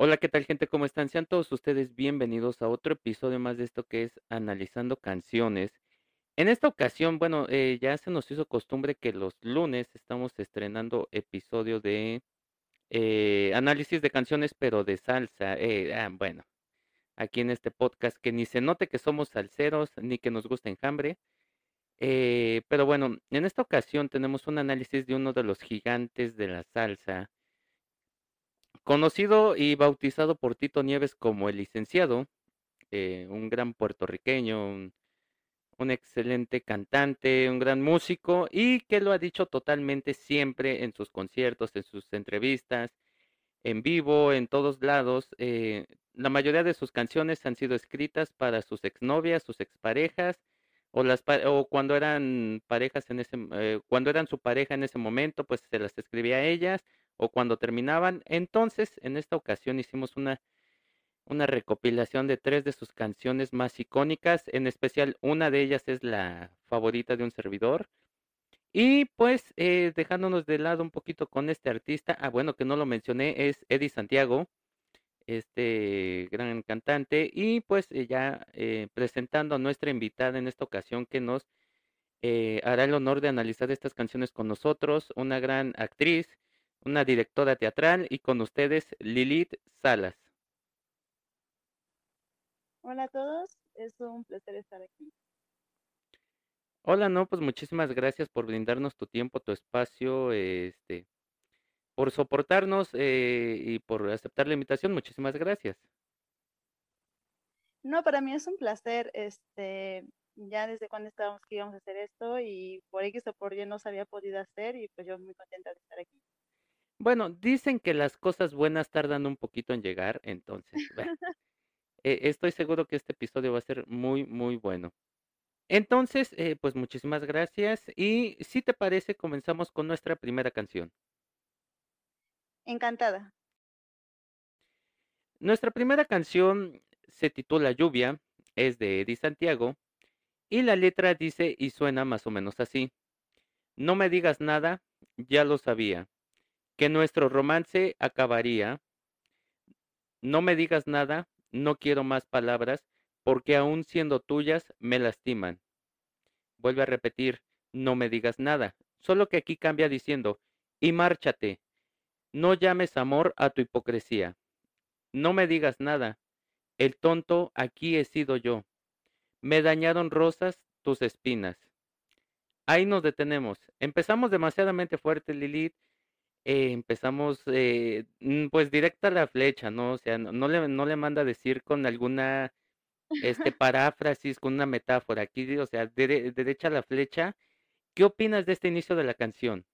Hola, ¿qué tal gente? ¿Cómo están? Sean todos ustedes bienvenidos a otro episodio más de esto que es Analizando Canciones. En esta ocasión, bueno, eh, ya se nos hizo costumbre que los lunes estamos estrenando episodio de eh, análisis de canciones, pero de salsa. Eh, ah, bueno, aquí en este podcast que ni se note que somos salseros ni que nos gusta enjambre. Eh, pero bueno, en esta ocasión tenemos un análisis de uno de los gigantes de la salsa, conocido y bautizado por Tito Nieves como el licenciado, eh, un gran puertorriqueño, un, excelente cantante, un gran músico y que lo ha dicho totalmente siempre en sus conciertos, en sus entrevistas, en vivo, en todos lados. eh, la mayoría de sus canciones han sido escritas para sus exnovias, sus exparejas o las o cuando eran parejas en ese eh, cuando eran su pareja en ese momento, pues se las escribía a ellas o cuando terminaban. Entonces, en esta ocasión hicimos una una recopilación de tres de sus canciones más icónicas, en especial una de ellas es la favorita de un servidor. Y pues eh, dejándonos de lado un poquito con este artista, ah bueno, que no lo mencioné, es Eddie Santiago, este gran cantante, y pues eh, ya eh, presentando a nuestra invitada en esta ocasión que nos eh, hará el honor de analizar estas canciones con nosotros, una gran actriz, una directora teatral, y con ustedes Lilith Salas. Hola a todos, es un placer estar aquí. Hola, no, pues muchísimas gracias por brindarnos tu tiempo, tu espacio, este, por soportarnos eh, y por aceptar la invitación. Muchísimas gracias. No, para mí es un placer, este, ya desde cuando estábamos que íbamos a hacer esto y por X o por Y no se había podido hacer y pues yo muy contenta de estar aquí. Bueno, dicen que las cosas buenas tardan un poquito en llegar, entonces, bueno, eh, estoy seguro que este episodio va a ser muy, muy bueno. Entonces, eh, pues muchísimas gracias y si te parece, comenzamos con nuestra primera canción. Encantada. Nuestra primera canción se titula Lluvia, es de Eddie Santiago y la letra dice y suena más o menos así. No me digas nada, ya lo sabía, que nuestro romance acabaría. No me digas nada, no quiero más palabras, porque aun siendo tuyas me lastiman. Vuelve a repetir, no me digas nada, solo que aquí cambia diciendo, y márchate, no llames amor a tu hipocresía. No me digas nada, el tonto aquí he sido yo. Me dañaron rosas tus espinas. Ahí nos detenemos. Empezamos demasiadamente fuerte, Lilith. Eh, empezamos eh, mm, pues directa a la flecha, ¿no? O sea, no, no le, no le manda a decir con alguna este paráfrasis, con una metáfora. Aquí, o sea, dere- derecha a la flecha. ¿Qué opinas de este inicio de la canción?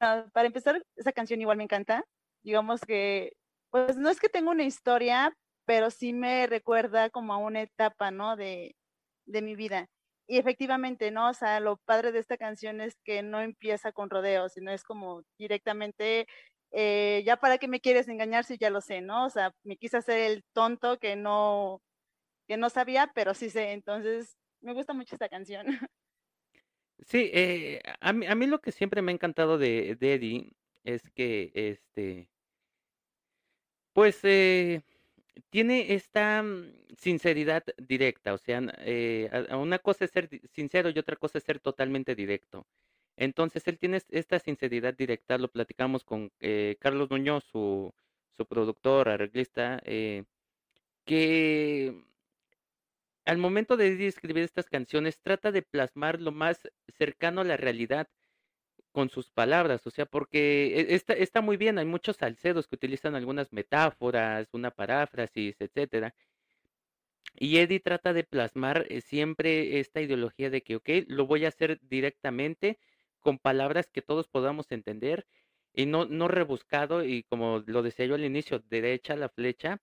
Ah, para empezar, esa canción igual me encanta. Digamos que, pues no es que tenga una historia, pero sí me recuerda como a una etapa, ¿no? De, de mi vida. Y efectivamente, ¿no? O sea, lo padre de esta canción es que no empieza con rodeos, sino es como directamente, eh, ya para qué me quieres engañar si ya lo sé, ¿no? O sea, me quise hacer el tonto que no, que no sabía, pero sí sé. Entonces, me gusta mucho esta canción. Sí, eh, a mí, a mí lo que siempre me ha encantado de, de Eddie es que, este, pues, eh, tiene esta mm, sinceridad directa, o sea, eh, una cosa es ser sincero y otra cosa es ser totalmente directo. Entonces, él tiene es- esta sinceridad directa, lo platicamos con eh, Carlos Muñoz, su, productor, arreglista, eh, que al momento de escribir estas canciones trata de plasmar lo más cercano a la realidad con sus palabras, o sea, porque e- está, muy bien, hay muchos salseros que utilizan algunas metáforas, una paráfrasis, etcétera, y Eddie trata de plasmar eh, siempre esta ideología de que, ok, lo voy a hacer directamente con palabras que todos podamos entender y no, no rebuscado y como lo decía yo al inicio, derecha la flecha.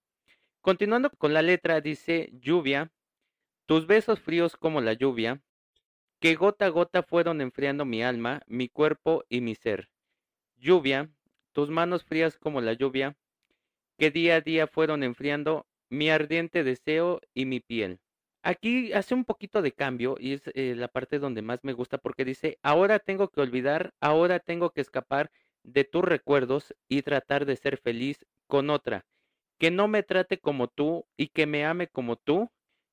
Continuando con la letra, dice lluvia, tus besos fríos como la lluvia, que gota a gota fueron enfriando mi alma, mi cuerpo y mi ser. Lluvia, tus manos frías como la lluvia, que día a día fueron enfriando mi ardiente deseo y mi piel. Aquí hace un poquito de cambio y es eh, la parte donde más me gusta porque dice, ahora tengo que olvidar, ahora tengo que escapar de tus recuerdos y tratar de ser feliz con otra. que no me trate como tú y que me ame como tú,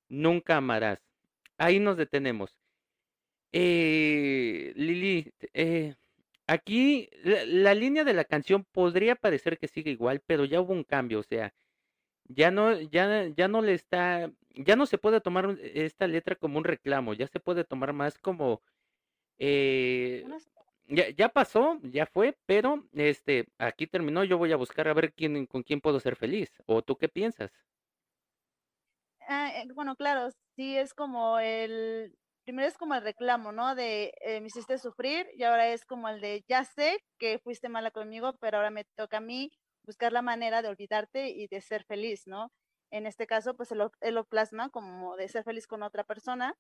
nunca amarás. Ahí nos detenemos. Eh, Lili, eh, aquí la, la línea de la canción podría parecer que sigue igual, pero ya hubo un cambio, o sea, ya no, ya, ya no le está, ya no se puede tomar esta letra como un reclamo, ya se puede tomar más como, eh, ya, ya pasó, ya fue, pero este, aquí terminó, yo voy a buscar a ver quién, con quién puedo ser feliz. ¿O tú qué piensas? Ah, eh, bueno, claro, sí es como el, primero es como el reclamo, ¿no? De eh, me hiciste sufrir y ahora es como el de ya sé que fuiste mala conmigo, pero ahora me toca a mí buscar la manera de olvidarte y de ser feliz, ¿no? En este caso, pues él lo, él lo plasma como de ser feliz con otra persona.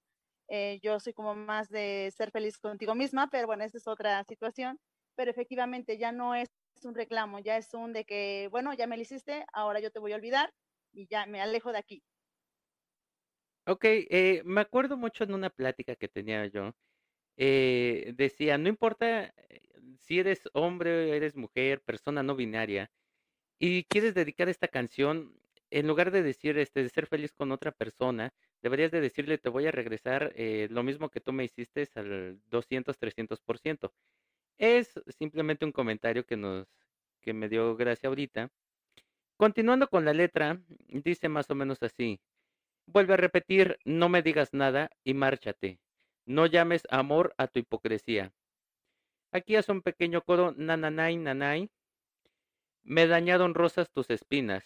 Eh, yo soy como más de ser feliz contigo misma, pero bueno, esa es otra situación. Pero efectivamente ya no es un reclamo, ya es un de que, bueno, ya me lo hiciste, ahora yo te voy a olvidar y ya me alejo de aquí. Ok, eh, me acuerdo mucho en una plática que tenía yo, eh, decía, no importa eh, si eres hombre, eres mujer, persona no binaria, y quieres dedicar esta canción, en lugar de decir, este, de ser feliz con otra persona, deberías de decirle, te voy a regresar lo mismo que tú me hiciste al 200, 300%. Es simplemente un comentario que nos, que me dio gracia ahorita. Continuando con la letra, dice más o menos así. Vuelve a repetir, no me digas nada y márchate. No llames amor a tu hipocresía. Aquí hace un pequeño coro, nananay, nanay. Me dañaron rosas tus espinas.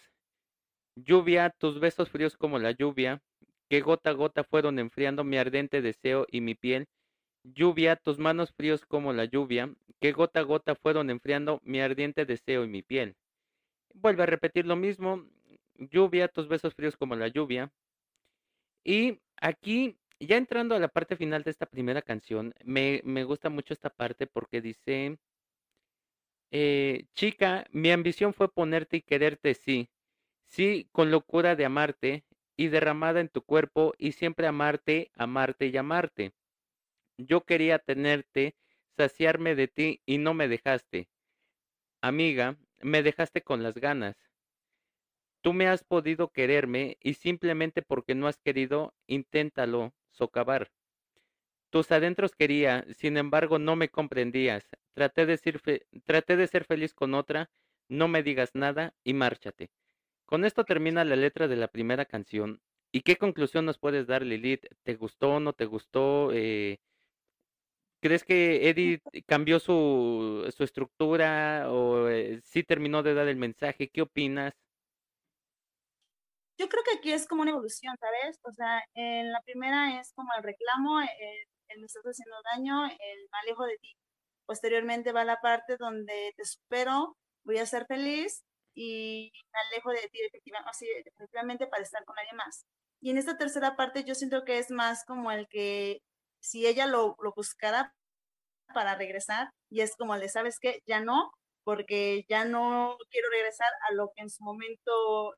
Lluvia, tus besos fríos como la lluvia, que gota a gota fueron enfriando mi ardente deseo y mi piel. Lluvia, tus manos fríos como la lluvia, que gota a gota fueron enfriando mi ardiente deseo y mi piel. Vuelve a repetir lo mismo. Lluvia, tus besos fríos como la lluvia. Y aquí, ya entrando a la parte final de esta primera canción, me, me gusta mucho esta parte porque dice, eh, chica, mi ambición fue ponerte y quererte, sí, sí, con locura de amarte y derramada en tu cuerpo y siempre amarte, amarte y amarte. Yo quería tenerte, saciarme de ti y no me dejaste. Amiga, me dejaste con las ganas. Tú me has podido quererme y simplemente porque no has querido, inténtalo socavar. Tus adentros quería, sin embargo no me comprendías. Traté de, ser fe- traté de ser feliz con otra, no me digas nada y márchate. Con esto termina la letra de la primera canción. ¿Y qué conclusión nos puedes dar, Lilith? ¿Te gustó, no te gustó? Eh, ¿crees que Eddie cambió su, su estructura o eh, sí terminó de dar el mensaje? ¿Qué opinas? Yo creo que aquí es como una evolución, ¿sabes? O sea, en la primera es como el reclamo, el, el me estás haciendo daño, el me alejo de ti. Posteriormente va la parte donde te supero, voy a ser feliz y me alejo de ti efectivamente, efectivamente para estar con alguien más. Y en esta tercera parte yo siento que es más como el que si ella lo, lo buscara para regresar y es como el de, ¿sabes qué? Ya no, porque ya no quiero regresar a lo que en su momento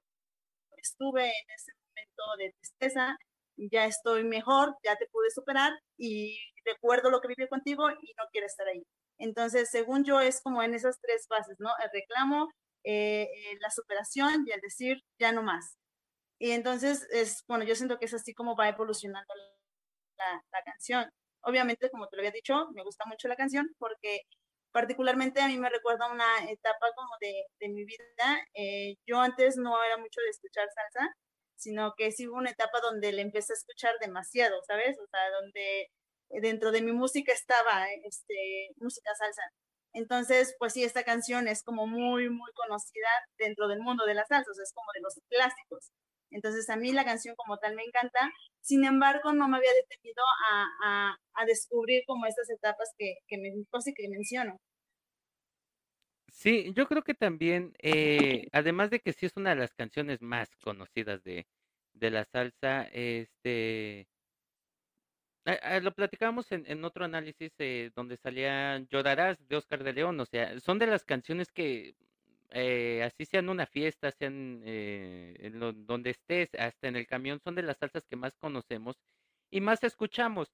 estuve en ese momento de tristeza, ya estoy mejor, ya te pude superar y recuerdo lo que viví contigo y no quiero estar ahí. Entonces, según yo, es como en esas tres fases, ¿no? El reclamo, eh, eh, la superación y el decir, ya no más. Y entonces, es, bueno, yo siento que es así como va evolucionando la, canción. Obviamente, como te lo había dicho, me gusta mucho la canción porque particularmente a mí me recuerda una etapa como de, mi vida. Eh, yo antes no era mucho de escuchar salsa, sino que sí hubo una etapa donde le empecé a escuchar demasiado, ¿sabes? O sea, donde dentro de mi música estaba este, música salsa. Entonces, pues sí, esta canción es como muy, muy conocida dentro del mundo de las salsas, es como de los clásicos. Entonces, a mí la canción como tal me encanta, sin embargo, no me había detenido a, a, a descubrir como estas etapas que, que, me, que menciono. Sí, yo creo que también, eh, además de que sí es una de las canciones más conocidas de, de la salsa, este, lo platicábamos en, otro análisis eh, donde salía Llorarás de Oscar de León, o sea, son de las canciones que eh, así sean una fiesta, sean eh, en donde estés, hasta en el camión, son de las salsas que más conocemos y más escuchamos.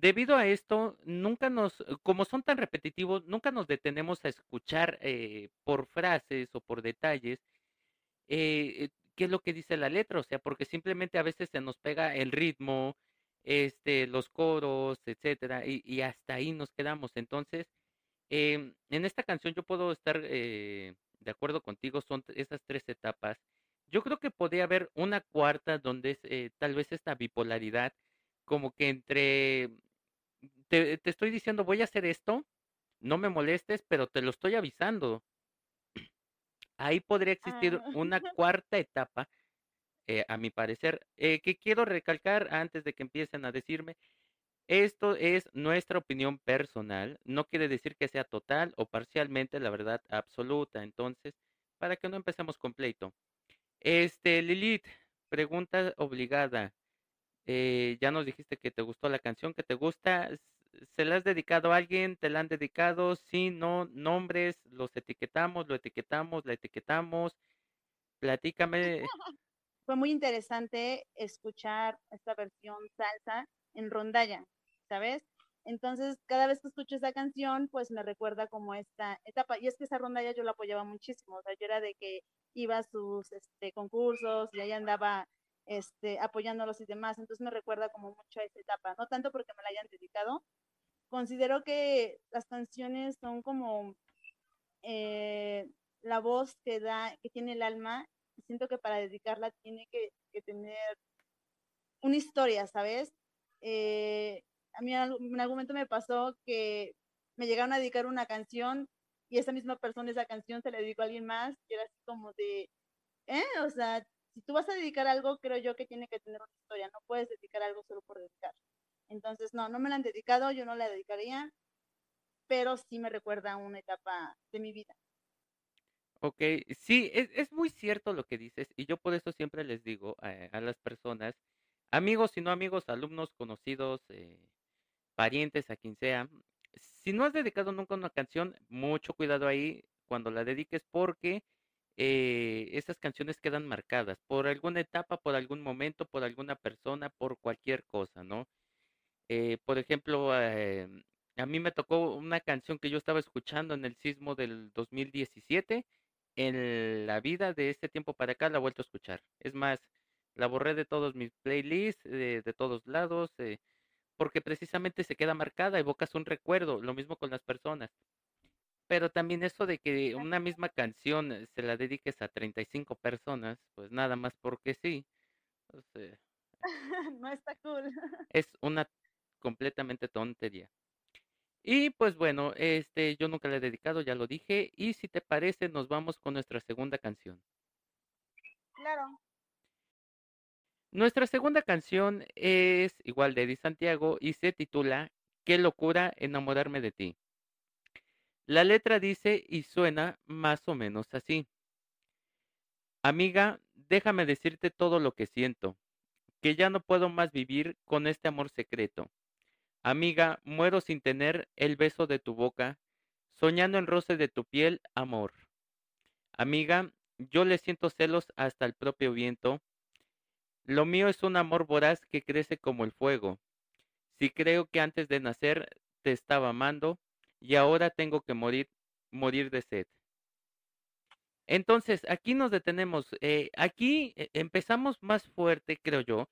Debido a esto, nunca nos, como son tan repetitivos, nunca nos detenemos a escuchar eh, por frases o por detalles eh, qué es lo que dice la letra, o sea, porque simplemente a veces se nos pega el ritmo, este, los coros, etcétera, y, y hasta ahí nos quedamos. Entonces, em, en esta canción yo puedo estar eh, de acuerdo contigo, son esas tres etapas. Yo creo que podría haber una cuarta donde es eh, tal vez esta bipolaridad, como que entre, te, te estoy diciendo voy a hacer esto, no me molestes, pero te lo estoy avisando. Ahí podría existir Ah, una cuarta etapa, eh, a mi parecer, eh, que quiero recalcar antes de que empiecen a decirme, esto es nuestra opinión personal, no quiere decir que sea total o parcialmente la verdad absoluta, entonces, para que no empecemos con pleito. Este, Lilith, pregunta obligada. Eh, ya nos dijiste que te gustó la canción, que te gusta. ¿Se la has dedicado a alguien? ¿Te la han dedicado? Sí, no, nombres, los etiquetamos, lo etiquetamos, la etiquetamos. Platícame. fue muy interesante escuchar esta versión salsa en rondalla, ¿sabes? Entonces, cada vez que escucho esa canción, pues me recuerda como esta etapa. Y es que esa rondalla yo la apoyaba muchísimo. O sea, yo era de que iba a sus este, concursos y ahí andaba este, apoyándolos y demás. Entonces me recuerda como mucho a esa etapa. No tanto porque me la hayan dedicado. Considero que las canciones son como eh, la voz que da, que tiene el alma. Siento que para dedicarla tiene que, que tener una historia, ¿sabes? Eh, a mí en algún momento me pasó que me llegaron a dedicar una canción y esa misma persona esa canción se la dedicó a alguien más y era así como de, ¿eh? O sea, si tú vas a dedicar algo, creo yo que tiene que tener una historia, no puedes dedicar algo solo por dedicar. Entonces, no, no me la han dedicado, yo no la dedicaría, pero sí me recuerda a una etapa de mi vida. Ok, sí, es, es muy cierto lo que dices y yo por eso siempre les digo a, a las personas, amigos y no amigos, alumnos, conocidos, eh, parientes, a quien sea, si no has dedicado nunca una canción, mucho cuidado ahí cuando la dediques porque eh, esas canciones quedan marcadas por alguna etapa, por algún momento, por alguna persona, por cualquier cosa, ¿no? Eh, por ejemplo, eh, a mí me tocó una canción que yo estaba escuchando en el sismo del 2017. En la vida de este tiempo para acá la he vuelto a escuchar. Es más, la borré de todos mis playlists, de, de todos lados, eh, porque precisamente se queda marcada, evocas un recuerdo, lo mismo con las personas. Pero también eso de que una misma canción eh, se la dediques a 35 personas, pues nada más porque sí, pues, eh, no está cool. es una completamente tontería. Y pues bueno, este, yo nunca le he dedicado, ya lo dije. Y si te parece, nos vamos con nuestra segunda canción. Claro. Nuestra segunda canción es igual de Eddie Santiago y se titula Qué locura enamorarme de ti. La letra dice y suena más o menos así. Amiga, déjame decirte todo lo que siento, que ya no puedo más vivir con este amor secreto. Amiga, muero sin tener el beso de tu boca, soñando el roce de tu piel, amor. Amiga, yo le siento celos hasta el propio viento. Lo mío es un amor voraz que crece como el fuego. Si creo que antes de nacer te estaba amando y ahora tengo que morir, morir de sed. Entonces, aquí nos detenemos. Eh, aquí eh, empezamos más fuerte, creo yo,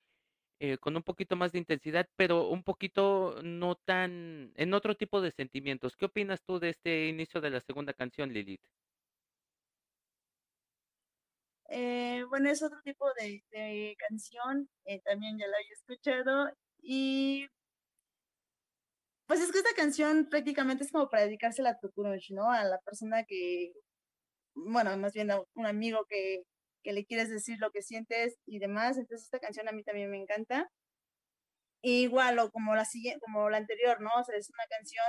eh, con un poquito más de intensidad, pero un poquito no tan, en otro tipo de sentimientos. ¿Qué opinas tú de este inicio de la segunda canción, Lilith? Bueno, es otro tipo de, canción, también ya la había escuchado y pues es que esta canción prácticamente es como para dedicársela a tu ¿no? A la persona que, bueno, más bien a un amigo que, que le quieres decir lo que sientes y demás, entonces esta canción a mí también me encanta. Igual o como la como la anterior, ¿no? O sea, es una canción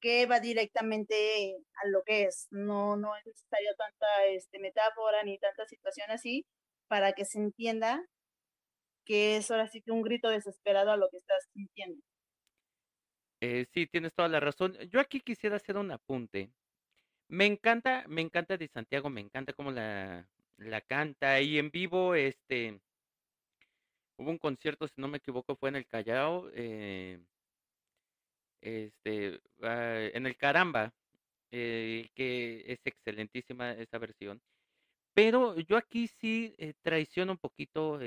que va directamente a lo que es. No, no es necesario tanta este, metáfora ni tanta situación así para que se entienda que es ahora sí que un grito desesperado a lo que estás sintiendo. Eh, sí, tienes toda la razón. Yo aquí quisiera hacer un apunte. Me encanta, me encanta de Santiago, me encanta cómo la, la canta y en vivo, este, hubo un concierto, si no me equivoco, fue en el Callao, eh, este, ah, en el Caramba, eh, que es excelentísima esa versión. Pero yo aquí sí eh, traiciono un poquito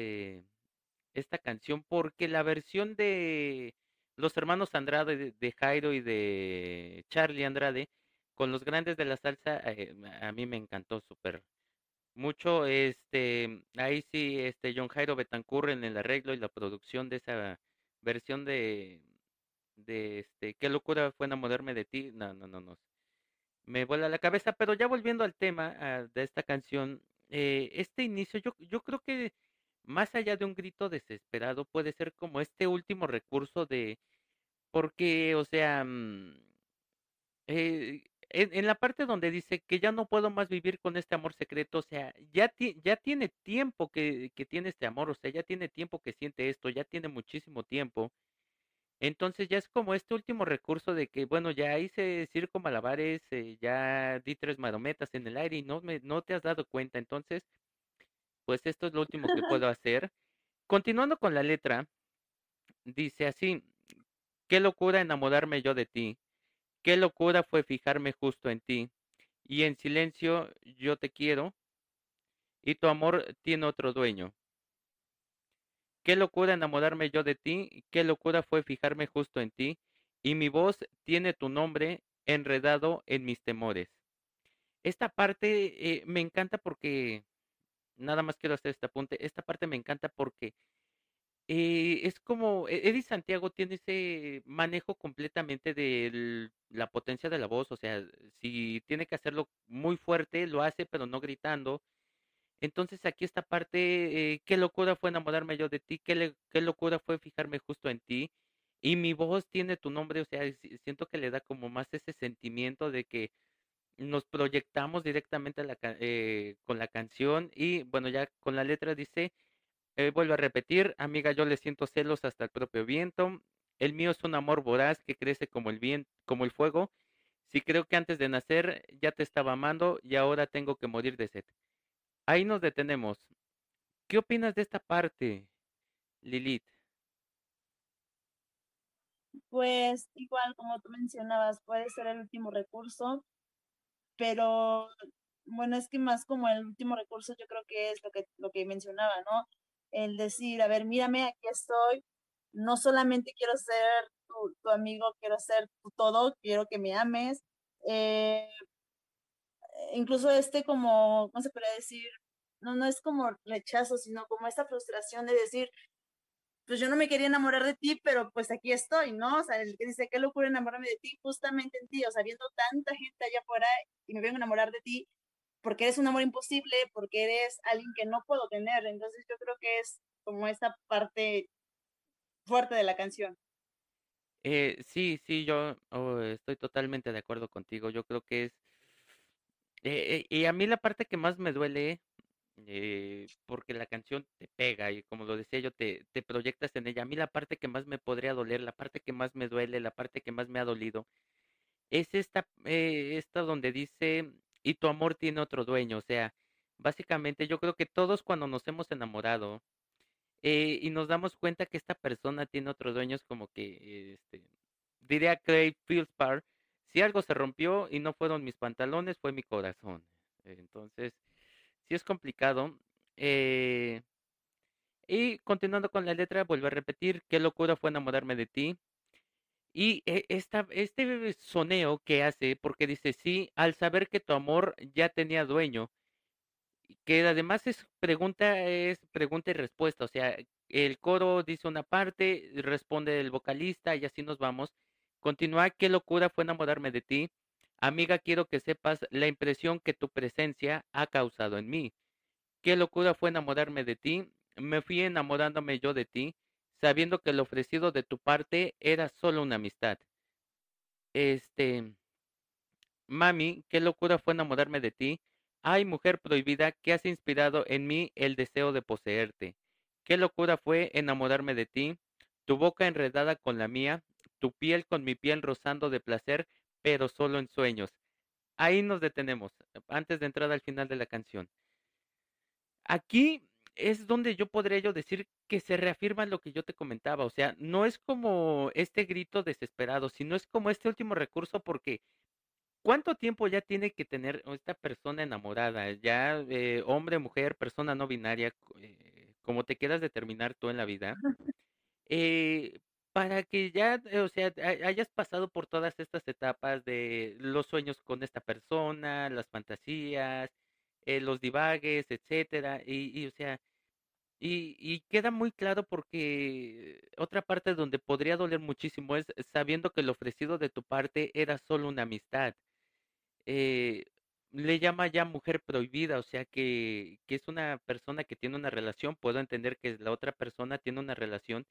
esta canción porque la versión de los hermanos Andrade, de, Jairo y de Charlie Andrade, con los grandes de la salsa, eh, a mí me encantó súper mucho. Este, ahí sí, este John Jairo Betancur en el arreglo y la producción de esa versión de, de este, qué locura fue enamorarme de ti. No, no, no, no. Me vuela la cabeza, pero ya volviendo al tema ah, de esta canción, eh, este inicio, yo, yo creo que más allá de un grito desesperado, puede ser como este último recurso de, porque, o sea, mm, eh, en, la parte donde dice que ya no puedo más vivir con este amor secreto, o sea, ya, ti- ya tiene tiempo que, que tiene este amor, o sea, ya tiene tiempo que siente esto, ya tiene muchísimo tiempo. Entonces ya es como este último recurso de que, bueno, ya hice circo malabares, eh, ya di tres marometas en el aire y no, me, no te has dado cuenta. Entonces, pues esto es lo último que puedo hacer. Continuando con la letra, dice así, qué locura enamorarme yo de ti, qué locura fue fijarme justo en ti, y en silencio yo te quiero, y tu amor tiene otro dueño. Qué locura enamorarme yo de ti, qué locura fue fijarme justo en ti, y mi voz tiene tu nombre enredado en mis temores. Esta parte eh, me encanta porque, nada más quiero hacer este apunte, esta parte me encanta porque eh, es como, e- Eddie Santiago tiene ese manejo completamente de la potencia de la voz, o sea, si tiene que hacerlo muy fuerte, lo hace, pero no gritando entonces aquí esta parte, eh, qué locura fue enamorarme yo de ti, qué, qué locura fue fijarme justo en ti. Y mi voz tiene tu nombre, o sea, si- siento que le da como más ese sentimiento de que nos proyectamos directamente eh, con la canción. Y bueno, ya con la letra dice, eh, vuelvo a repetir, amiga, yo le siento celos hasta el propio viento. El mío es un amor voraz que crece como el viento, como el fuego. Si creo que antes de nacer ya te estaba amando y ahora tengo que morir de sed. Ahí nos detenemos. ¿Qué opinas de esta parte, Lilith? Pues igual como tú mencionabas, puede ser el último recurso, pero bueno, es que más como el último recurso yo creo que es lo que, lo que mencionaba, ¿no? El decir, a ver, mírame, aquí estoy, no solamente quiero ser tu, amigo, quiero ser tu todo, quiero que me ames. Eh, incluso este como, ¿cómo se podría decir? No, no es como rechazo, sino como esta frustración de decir, pues yo no me quería enamorar de ti, pero pues aquí estoy, ¿no? O sea, el que dice, qué locura enamorarme de ti, justamente en ti, o sea, viendo tanta gente allá afuera y me vengo a enamorar de ti, porque eres un amor imposible, porque eres alguien que no puedo tener. Entonces yo creo que es como esta parte fuerte de la canción. Eh, sí, sí, yo oh, estoy totalmente de acuerdo contigo. Yo creo que es... eh, eh, y a mí la parte que más me duele, eh, porque la canción te pega y como lo decía yo, te, proyectas en ella. A mí la parte que más me podría doler, la parte que más me duele, la parte que más me ha dolido, es esta, eh, esta donde dice, y tu amor tiene otro dueño. O sea, básicamente yo creo que todos cuando nos hemos enamorado, eh, y nos damos cuenta que esta persona tiene otros dueños como que, este, diría Craig Fieldspar, si algo se rompió y no fueron mis pantalones, fue mi corazón. Entonces, sí es complicado. Eh, y continuando con la letra, vuelvo a repetir, qué locura fue enamorarme de ti. Y eh, esta, este soneo que hace, porque dice, sí, al saber que tu amor ya tenía dueño, que además es pregunta, es pregunta y respuesta, o sea, el coro dice una parte, responde el vocalista y así nos vamos. Continúa, qué locura fue enamorarme de ti. Amiga, quiero que sepas la impresión que tu presencia ha causado en mí. Qué locura fue enamorarme de ti. Me fui enamorándome yo de ti, sabiendo que el ofrecido de tu parte era solo una amistad. Este, Mami, qué locura fue enamorarme de ti. Ay, mujer prohibida, que has inspirado en mí el deseo de poseerte. Qué locura fue enamorarme de ti. Tu boca enredada con la mía, tu piel con mi piel rozando de placer, pero solo en sueños. Ahí nos detenemos, antes de entrar al final de la canción. Aquí es donde yo podría yo decir que se reafirma lo que yo te comentaba, o sea, no es como este grito desesperado, sino es como este último recurso porque ¿Cuánto tiempo ya tiene que tener esta persona enamorada? Ya, eh, hombre, mujer, persona no binaria, eh, como te quieras determinar tú en la vida, eh, para que ya, eh, o sea, ha hayas pasado por todas estas etapas de los sueños con esta persona, las fantasías, eh, los divagues, etcétera, y o sea, y y queda muy claro porque otra parte donde podría doler muchísimo es sabiendo que lo ofrecido de tu parte era solo una amistad. Eh, le llama ya mujer prohibida, o sea, que que es una persona que tiene una relación, puedo entender que la otra persona tiene una relación,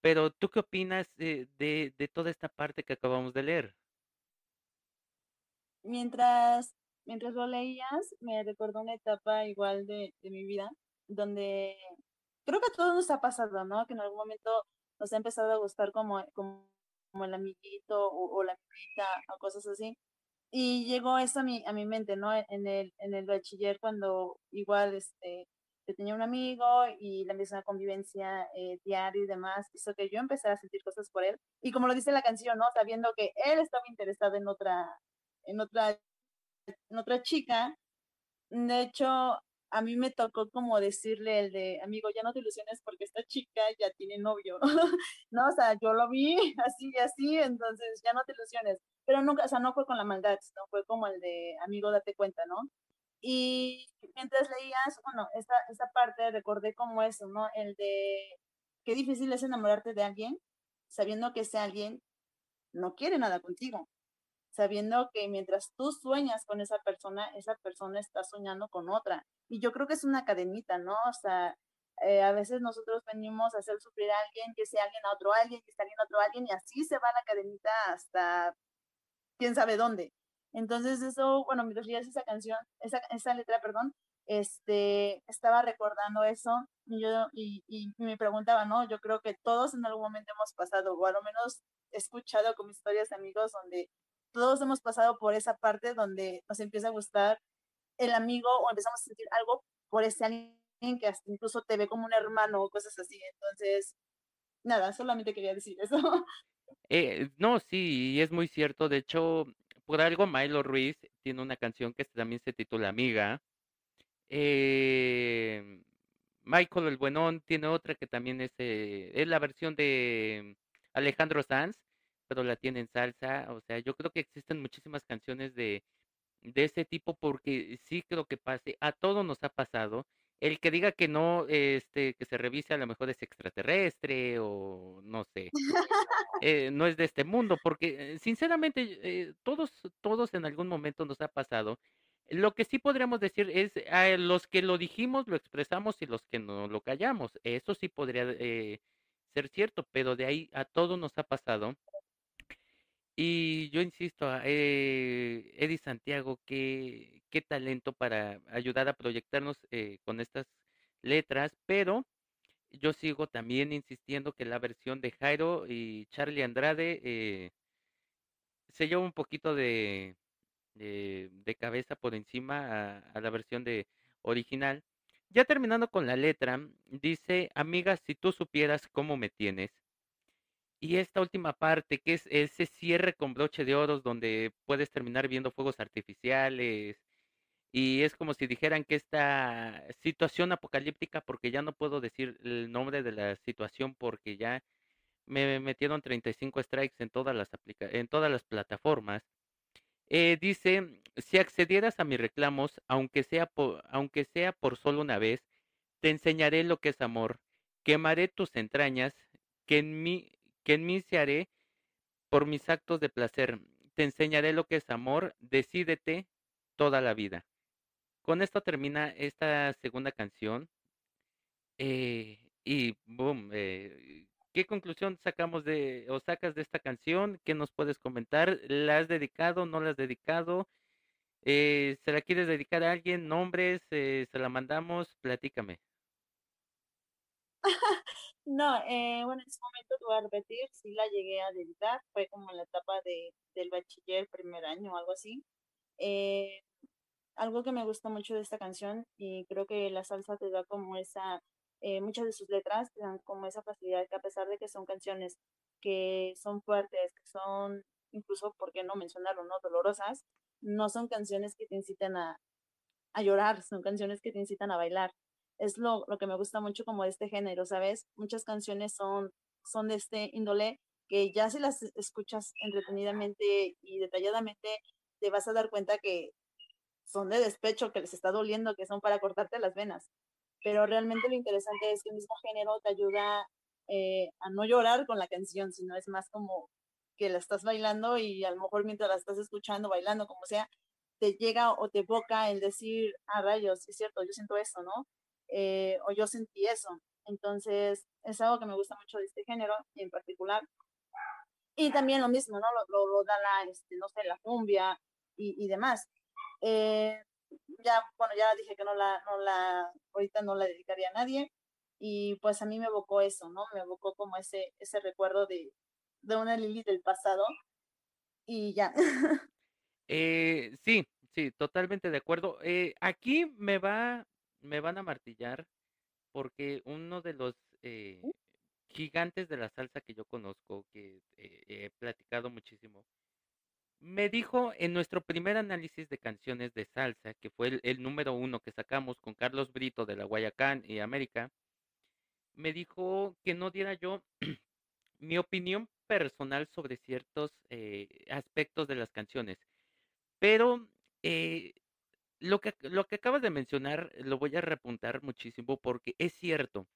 pero, ¿tú qué opinas de de toda esta parte que acabamos de leer? Mientras mientras lo leías, me recordó una etapa igual de de mi vida, donde creo que a todos nos ha pasado, ¿no? Que en algún momento nos ha empezado a gustar como como el amiguito o o la amiguita o cosas así. Y llegó eso a mi a mi mente, ¿no? En el en el bachiller cuando igual, este, yo tenía un amigo y la misma convivencia, eh, diaria y demás, hizo que yo empezara a sentir cosas por él. Y como lo dice la canción, ¿no? Sabiendo que él estaba interesado en otra en otra en otra chica. De hecho, a mí me tocó como decirle el de: "Amigo, ya no te ilusiones porque esta chica ya tiene novio", ¿no? O sea, yo lo vi así y así, entonces ya no te ilusiones. Pero nunca, o sea, no fue con la maldad, sino fue como el de: "Amigo, date cuenta", ¿no? Y mientras leías, bueno, esta esta parte recordé como eso, ¿no? El de qué difícil es enamorarte de alguien, sabiendo que ese alguien no quiere nada contigo. Sabiendo que mientras tú sueñas con esa persona, esa persona está soñando con otra. Y yo creo que es una cadenita, ¿no? O sea, eh, a veces nosotros venimos a hacer sufrir a alguien, que ese alguien a otro alguien, que ese alguien a otro alguien, y así se va la cadenita hasta quién sabe dónde. Entonces eso, bueno, mientras leías esa canción, esa esa letra, perdón, este, estaba recordando eso, y yo y y me preguntaba, ¿no? Yo creo que todos en algún momento hemos pasado, o a lo menos he escuchado como historias de amigos donde todos hemos pasado por esa parte donde nos empieza a gustar el amigo, o empezamos a sentir algo por ese alguien que incluso te ve como un hermano o cosas así. Entonces, nada, solamente quería decir eso. Eh, no, sí, es muy cierto. De hecho, por algo Mailo Ruiz tiene una canción que también se titula Amiga. Em, Michael el Buenón tiene otra que también es, eh, es la versión de Alejandro Sanz, pero la tiene en salsa. O sea, yo creo que existen muchísimas canciones de de ese tipo, porque sí creo que pase, a todos nos ha pasado. El que diga que no, este, que se revise, a lo mejor es extraterrestre o no sé, eh, no es de este mundo, porque, sinceramente, eh, todos todos en algún momento nos ha pasado. Lo que sí podríamos decir es, a los que lo dijimos, lo expresamos y los que no lo callamos. Eso sí podría, eh, ser cierto, pero de ahí a todos nos ha pasado. Y yo insisto, eh, Eddie Santiago, qué qué talento para ayudar a proyectarnos, eh, con estas letras, pero yo sigo también insistiendo que la versión de Jairo y Charly Andrade, eh se lleva un poquito de de de cabeza por encima a a la versión de original. Ya terminando con la letra, dice: "Amiga, si tú supieras cómo me tienes". Y esta última parte, que es ese cierre con broche de oros, donde puedes terminar viendo fuegos artificiales, y es como si dijeran que esta situación apocalíptica, porque ya no puedo decir el nombre de la situación, porque ya me metieron 35 strikes en todas las aplica en todas las plataformas. Eh, dice: "Si accedieras a mis reclamos, aunque sea po aunque sea por solo una vez, te enseñaré lo que es amor. Quemaré tus entrañas, que en mí que en mí se haré por mis actos de placer. Te enseñaré lo que es amor, decídete toda la vida". Con esto termina esta segunda canción. Eh, y bum, eh, ¿qué conclusión sacamos de o sacas de esta canción? ¿Qué nos puedes comentar? ¿La has dedicado, no la has dedicado? Eh, ¿se la quieres dedicar a alguien? ¿Nombres? ¿se la mandamos? Platícame. No, bueno, en su momento te voy a repetir, sí la llegué a dedicar, fue como en la etapa de del bachiller, primer año o algo así. Algo que me gusta mucho de esta canción, y creo que la salsa te da como esa, eh, muchas de sus letras te dan como esa facilidad que a pesar de que son canciones que son fuertes, que son incluso, ¿por qué no mencionarlo, no? Dolorosas, no son canciones que te incitan a, a llorar, son canciones que te incitan a bailar. Es lo, lo que me gusta mucho como de este género, ¿sabes? Muchas canciones son, son de este índole que ya si las escuchas entretenidamente y detalladamente, te vas a dar cuenta que son de despecho, que les está doliendo, que son para cortarte las venas. Pero realmente lo interesante es que el mismo género te ayuda eh, a no llorar con la canción, sino es más como que la estás bailando y a lo mejor mientras la estás escuchando, bailando, como sea, te llega o te evoca el decir, ah, rayos, es cierto, yo siento eso, ¿no? Eh, o yo sentí eso. Entonces, es algo que me gusta mucho de este género en particular. Y también lo mismo, ¿no? Lo, da la, este, no sé, la cumbia y demás. Eh, ya, bueno, ya dije que no la, no la, ahorita no la dedicaría a nadie. Y pues a mí me evocó eso, ¿no? Me evocó como ese, ese recuerdo de, de una Lili del pasado. Y ya. Eh, sí, sí, totalmente de acuerdo. Eh, aquí me va, me van a martillar porque uno de los eh, gigantes de la salsa que yo conozco, que eh, he platicado muchísimo, me dijo en nuestro primer análisis de canciones de salsa, que fue el, número uno que sacamos con Carlos Brito de la Guayacán y América, me dijo que no diera yo mi opinión personal sobre ciertos eh, aspectos de las canciones. Pero eh, lo que, lo que acabas de mencionar lo voy a repuntar muchísimo porque es cierto.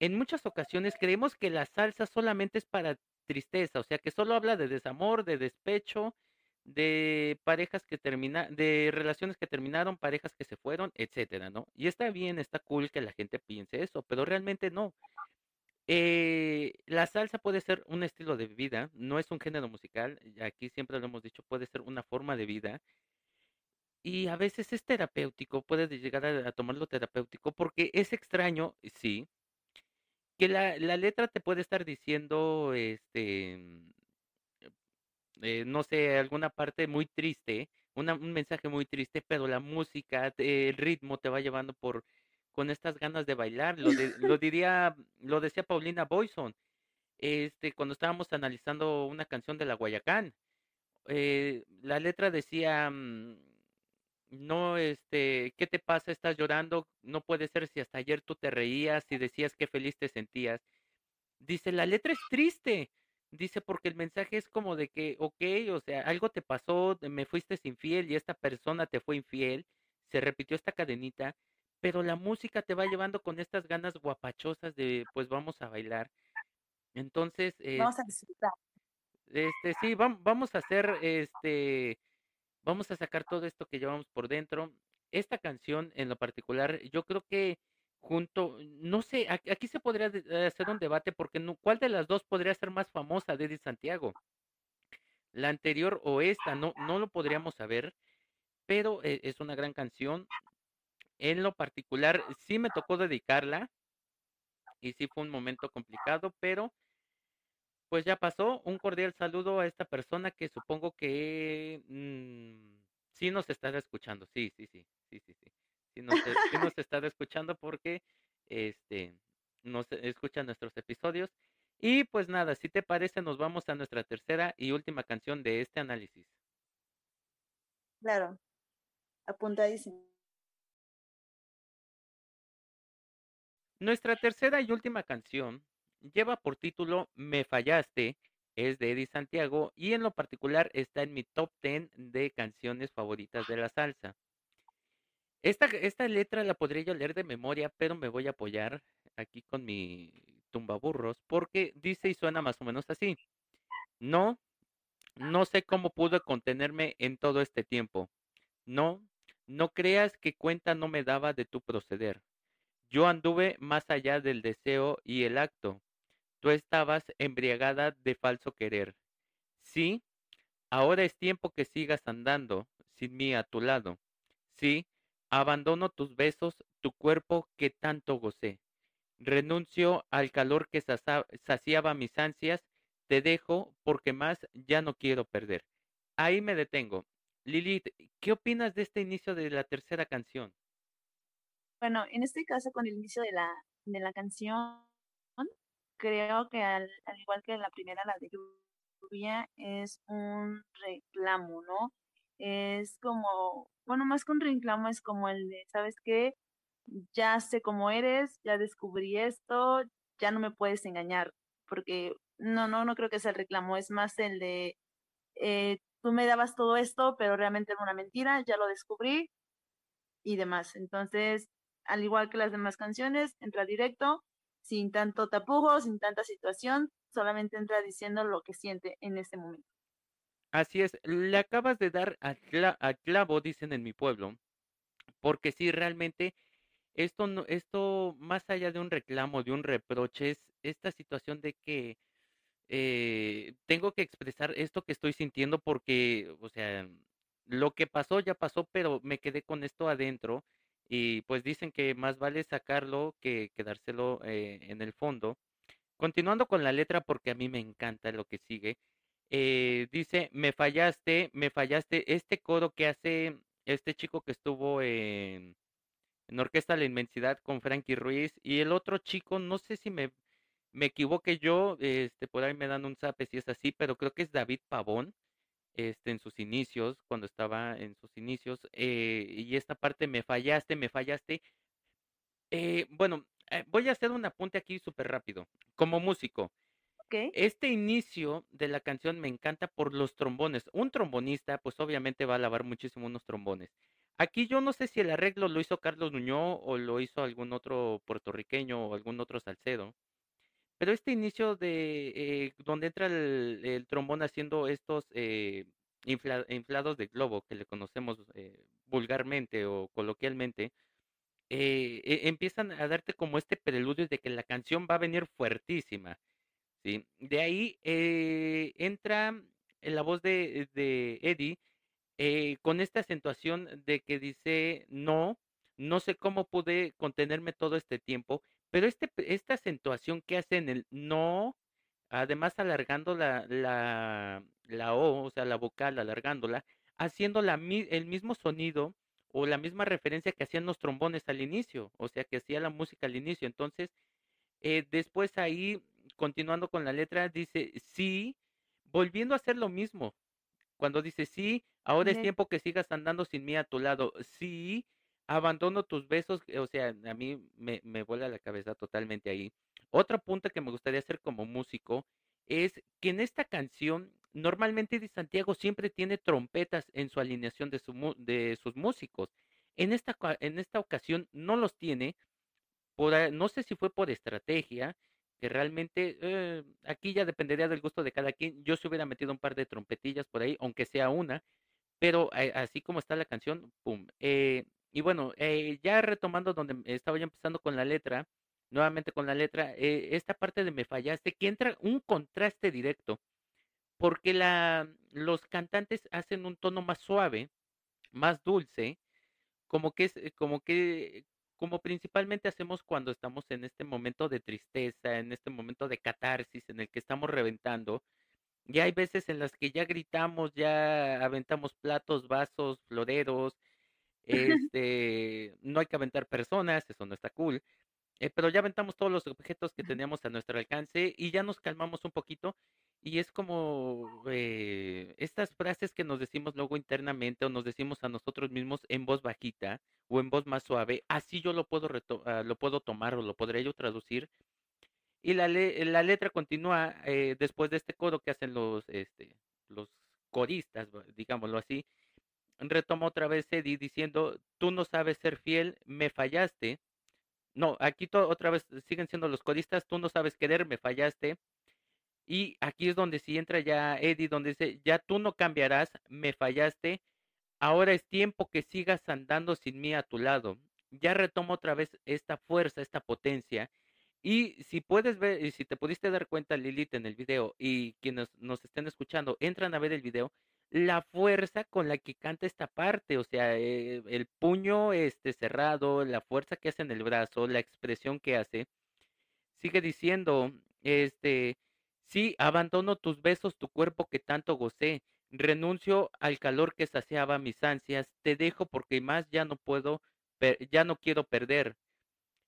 En muchas ocasiones creemos que la salsa solamente es para tristeza, o sea, que solo habla de desamor, de despecho, de parejas que terminan, de relaciones que terminaron, parejas que se fueron, etcétera, ¿no? Y está bien, está cool que la gente piense eso, pero realmente no. Eh, la salsa puede ser un estilo de vida, no es un género musical, aquí siempre lo hemos dicho, puede ser una forma de vida. Y a veces es terapéutico, puedes llegar a, a tomarlo terapéutico porque es extraño, sí, que la, la letra te puede estar diciendo, este, eh, no sé, alguna parte muy triste, una, un mensaje muy triste, pero la música, el ritmo te va llevando por con estas ganas de bailar. Lo, de- lo diría, lo decía Paulina Boyson, este, cuando estábamos analizando una canción de la Guayacán. eh, la letra decía, mm, no, este, ¿qué te pasa? ¿Estás llorando? No puede ser si hasta ayer tú te reías y decías qué feliz te sentías. Dice, la letra es triste. Dice, porque el mensaje es como de que, ok, o sea, algo te pasó, me fuiste infiel y esta persona te fue infiel, se repitió esta cadenita, pero la música te va llevando con estas ganas guapachosas de, pues vamos a bailar. Entonces, Vamos a disfrutar. este, sí, vam- vamos a hacer, este, vamos a sacar todo esto que llevamos por dentro. Esta canción en lo particular, yo creo que junto, no sé, aquí se podría eh, hacer un debate porque no, ¿cuál de las dos podría ser más famosa de Eddie Santiago? La anterior o esta, no, no lo podríamos saber, pero eh, es una gran canción. En lo particular, sí me tocó dedicarla y sí fue un momento complicado, pero Pues ya pasó. Un cordial saludo a esta persona que supongo que mm, sí nos estará escuchando. Sí, sí, sí, sí, sí, sí. Sí nos, e- sí nos estará escuchando porque este nos escucha nuestros episodios. Y pues nada, si te parece, nos vamos a nuestra tercera y última canción de este análisis. Claro, apuntadísimo. Nuestra tercera y última canción lleva por título Me fallaste, es de Eddie Santiago y en lo particular está en mi top 10 de canciones favoritas de la salsa. Esta, esta letra la podría yo leer de memoria, pero me voy a apoyar aquí con mi tumbaburros porque dice y suena más o menos así. No, no sé cómo pude contenerme en todo este tiempo. No, no creas que cuenta no me daba de tu proceder. Yo anduve más allá del deseo y el acto. Tú estabas embriagada de falso querer. Sí, ahora es tiempo que sigas andando sin mí a tu lado. Sí, abandono tus besos, tu cuerpo que tanto gocé. Renuncio al calor que saciaba mis ansias. Te dejo porque más ya no quiero perder. Ahí me detengo. Lilith, ¿qué opinas de este inicio de la tercera canción? Bueno, en este caso, con el inicio de la, de la canción, creo que al, al igual que la primera, la de Lluvia, es un reclamo, ¿no? Es como, bueno, más que un reclamo, es como el de, ¿sabes qué? Ya sé cómo eres, ya descubrí esto, ya no me puedes engañar, porque no, no, no creo que sea el reclamo, es más el de, eh, tú me dabas todo esto, pero realmente era una mentira, ya lo descubrí y demás. Entonces, al igual que las demás canciones, entra directo, sin tanto tapujo, sin tanta situación, solamente entra diciendo lo que siente en este momento. Así es, le acabas de dar a, clavo, dicen en mi pueblo, porque sí, realmente esto, no, esto más allá de un reclamo, de un reproche, es esta situación de que eh, tengo que expresar esto que estoy sintiendo porque, o sea, lo que pasó ya pasó, pero me quedé con esto adentro y pues dicen que más vale sacarlo que quedárselo eh, en el fondo. Continuando con la letra, porque a mí me encanta lo que sigue, eh, dice, me fallaste, me fallaste, este coro que hace este chico que estuvo en, en Orquesta La Inmensidad con Frankie Ruiz y el otro chico, no sé si me, me equivoqué yo, este, por ahí me dan un zape si es así, pero creo que es David Pavón, este, en sus inicios, cuando estaba en sus inicios, eh, y esta parte me fallaste, me fallaste. Eh, bueno, eh, voy a hacer un apunte aquí súper rápido. Como músico, este inicio de la canción me encanta por los trombones. Un trombonista, pues obviamente va a lavar muchísimo unos trombones. Aquí yo no sé si el arreglo lo hizo Carlos Nuñó o lo hizo algún otro puertorriqueño o algún otro salcedo. Pero este inicio de eh, donde entra el, trombón haciendo estos eh, inflados de globo que le conocemos eh, vulgarmente o coloquialmente, e, empiezan a darte como este preludio de que la canción va a venir fuertísima. ¿sí? De ahí entra en la voz de, de Eddie con esta acentuación de que dice, no, no sé cómo pude contenerme todo este tiempo, pero este, esta acentuación que hace en el no, además alargando la, la, la O, o sea, la vocal, alargándola, haciendo la, el mismo sonido o la misma referencia que hacían los trombones al inicio, o sea, que hacía la música al inicio. Entonces, eh, después ahí, continuando con la letra, dice, sí, volviendo a hacer lo mismo. Cuando dice, sí, ahora es tiempo que sigas andando sin mí a tu lado. Sí, abandono tus besos, o sea, a mí me, me vuela la cabeza totalmente ahí. Otra punta que me gustaría hacer como músico es que en esta canción normalmente Di Santiago siempre tiene trompetas en su alineación de, su, de sus músicos. En esta, en esta ocasión no los tiene, por, no sé si fue por estrategia, que realmente eh, aquí ya dependería del gusto de cada quien. Yo se hubiera metido un par de trompetillas por ahí, aunque sea una, pero eh, así como está la canción, pum. Eh, y bueno, eh, ya retomando donde estaba yo empezando con la letra, nuevamente con la letra, eh, esta parte de me fallaste, que entra un contraste directo, porque la, los cantantes hacen un tono más suave, más dulce, como que es, eh, como que, como principalmente hacemos cuando estamos en este momento de tristeza, en este momento de catarsis, en el que estamos reventando. Y hay veces en las que ya gritamos, ya aventamos platos, vasos, floreros, este, no hay que aventar personas, eso no está cool. Eh, pero ya aventamos todos los objetos que teníamos a nuestro alcance y ya nos calmamos un poquito. Y es como eh, estas frases que nos decimos luego internamente o nos decimos a nosotros mismos en voz bajita o en voz más suave, así yo lo puedo, ah, lo puedo tomar o lo podría yo traducir. Y la, la letra continúa eh, después de este coro que hacen los, este, los coristas, digámoslo así, retoma otra vez Eddie diciendo, tú no sabes ser fiel, me fallaste. No, aquí otra vez siguen siendo los codistas, tú no sabes querer, me fallaste. Y aquí es donde si entra ya Eddie, donde dice, ya tú no cambiarás, me fallaste. Ahora es tiempo que sigas andando sin mí a tu lado. Ya retomo otra vez esta fuerza, esta potencia. Y si puedes ver, y si te pudiste dar cuenta, Lilith, en el video, y quienes nos estén escuchando, entran a ver el video, la fuerza con la que canta esta parte, o sea, eh, el puño este cerrado, la fuerza que hace en el brazo, la expresión que hace, sigue diciendo, este, sí, abandono tus besos, tu cuerpo que tanto gocé, renuncio al calor que saciaba mis ansias, te dejo porque más ya no puedo, ya no quiero perder.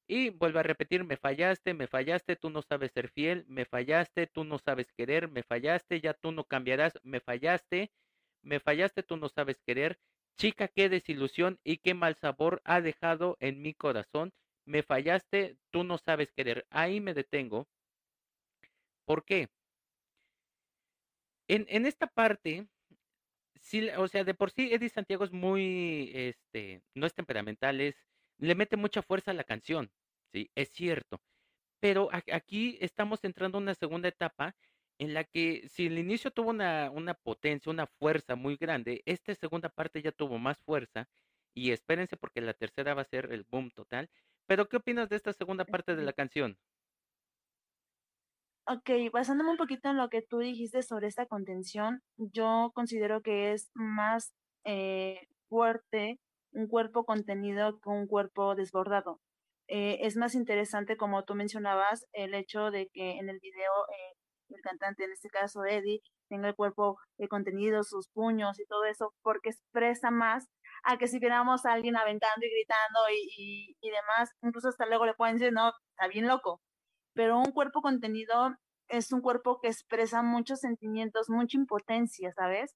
Y vuelve a repetir, me fallaste, me fallaste, tú no sabes ser fiel, me fallaste, tú no sabes querer, me fallaste, ya tú no cambiarás, me fallaste, me fallaste, tú no sabes querer. Chica, qué desilusión y qué mal sabor ha dejado en mi corazón. Me fallaste, tú no sabes querer. Ahí me detengo. ¿Por qué? En, en esta parte, sí, o sea, de por sí Eddie Santiago es muy, este, no es temperamental, es, le mete mucha fuerza a la canción, sí, es cierto. Pero aquí estamos entrando en una segunda etapa en la que si el inicio tuvo una, una potencia, una fuerza muy grande, esta segunda parte ya tuvo más fuerza y espérense porque la tercera va a ser el boom total. Pero ¿qué opinas de esta segunda parte de la canción? Ok, basándome un poquito en lo que tú dijiste sobre esta contención, yo considero que es más eh, fuerte un cuerpo contenido que un cuerpo desbordado. Eh, es más interesante, como tú mencionabas, el hecho de que en el video eh, el cantante, en este caso Eddie, tenga el cuerpo contenido, sus puños y todo eso, porque expresa más a que si viéramos a alguien aventando y gritando y, y demás, incluso hasta luego le pueden decir, no, está bien loco, pero un cuerpo contenido es un cuerpo que expresa muchos sentimientos, mucha impotencia, ¿sabes?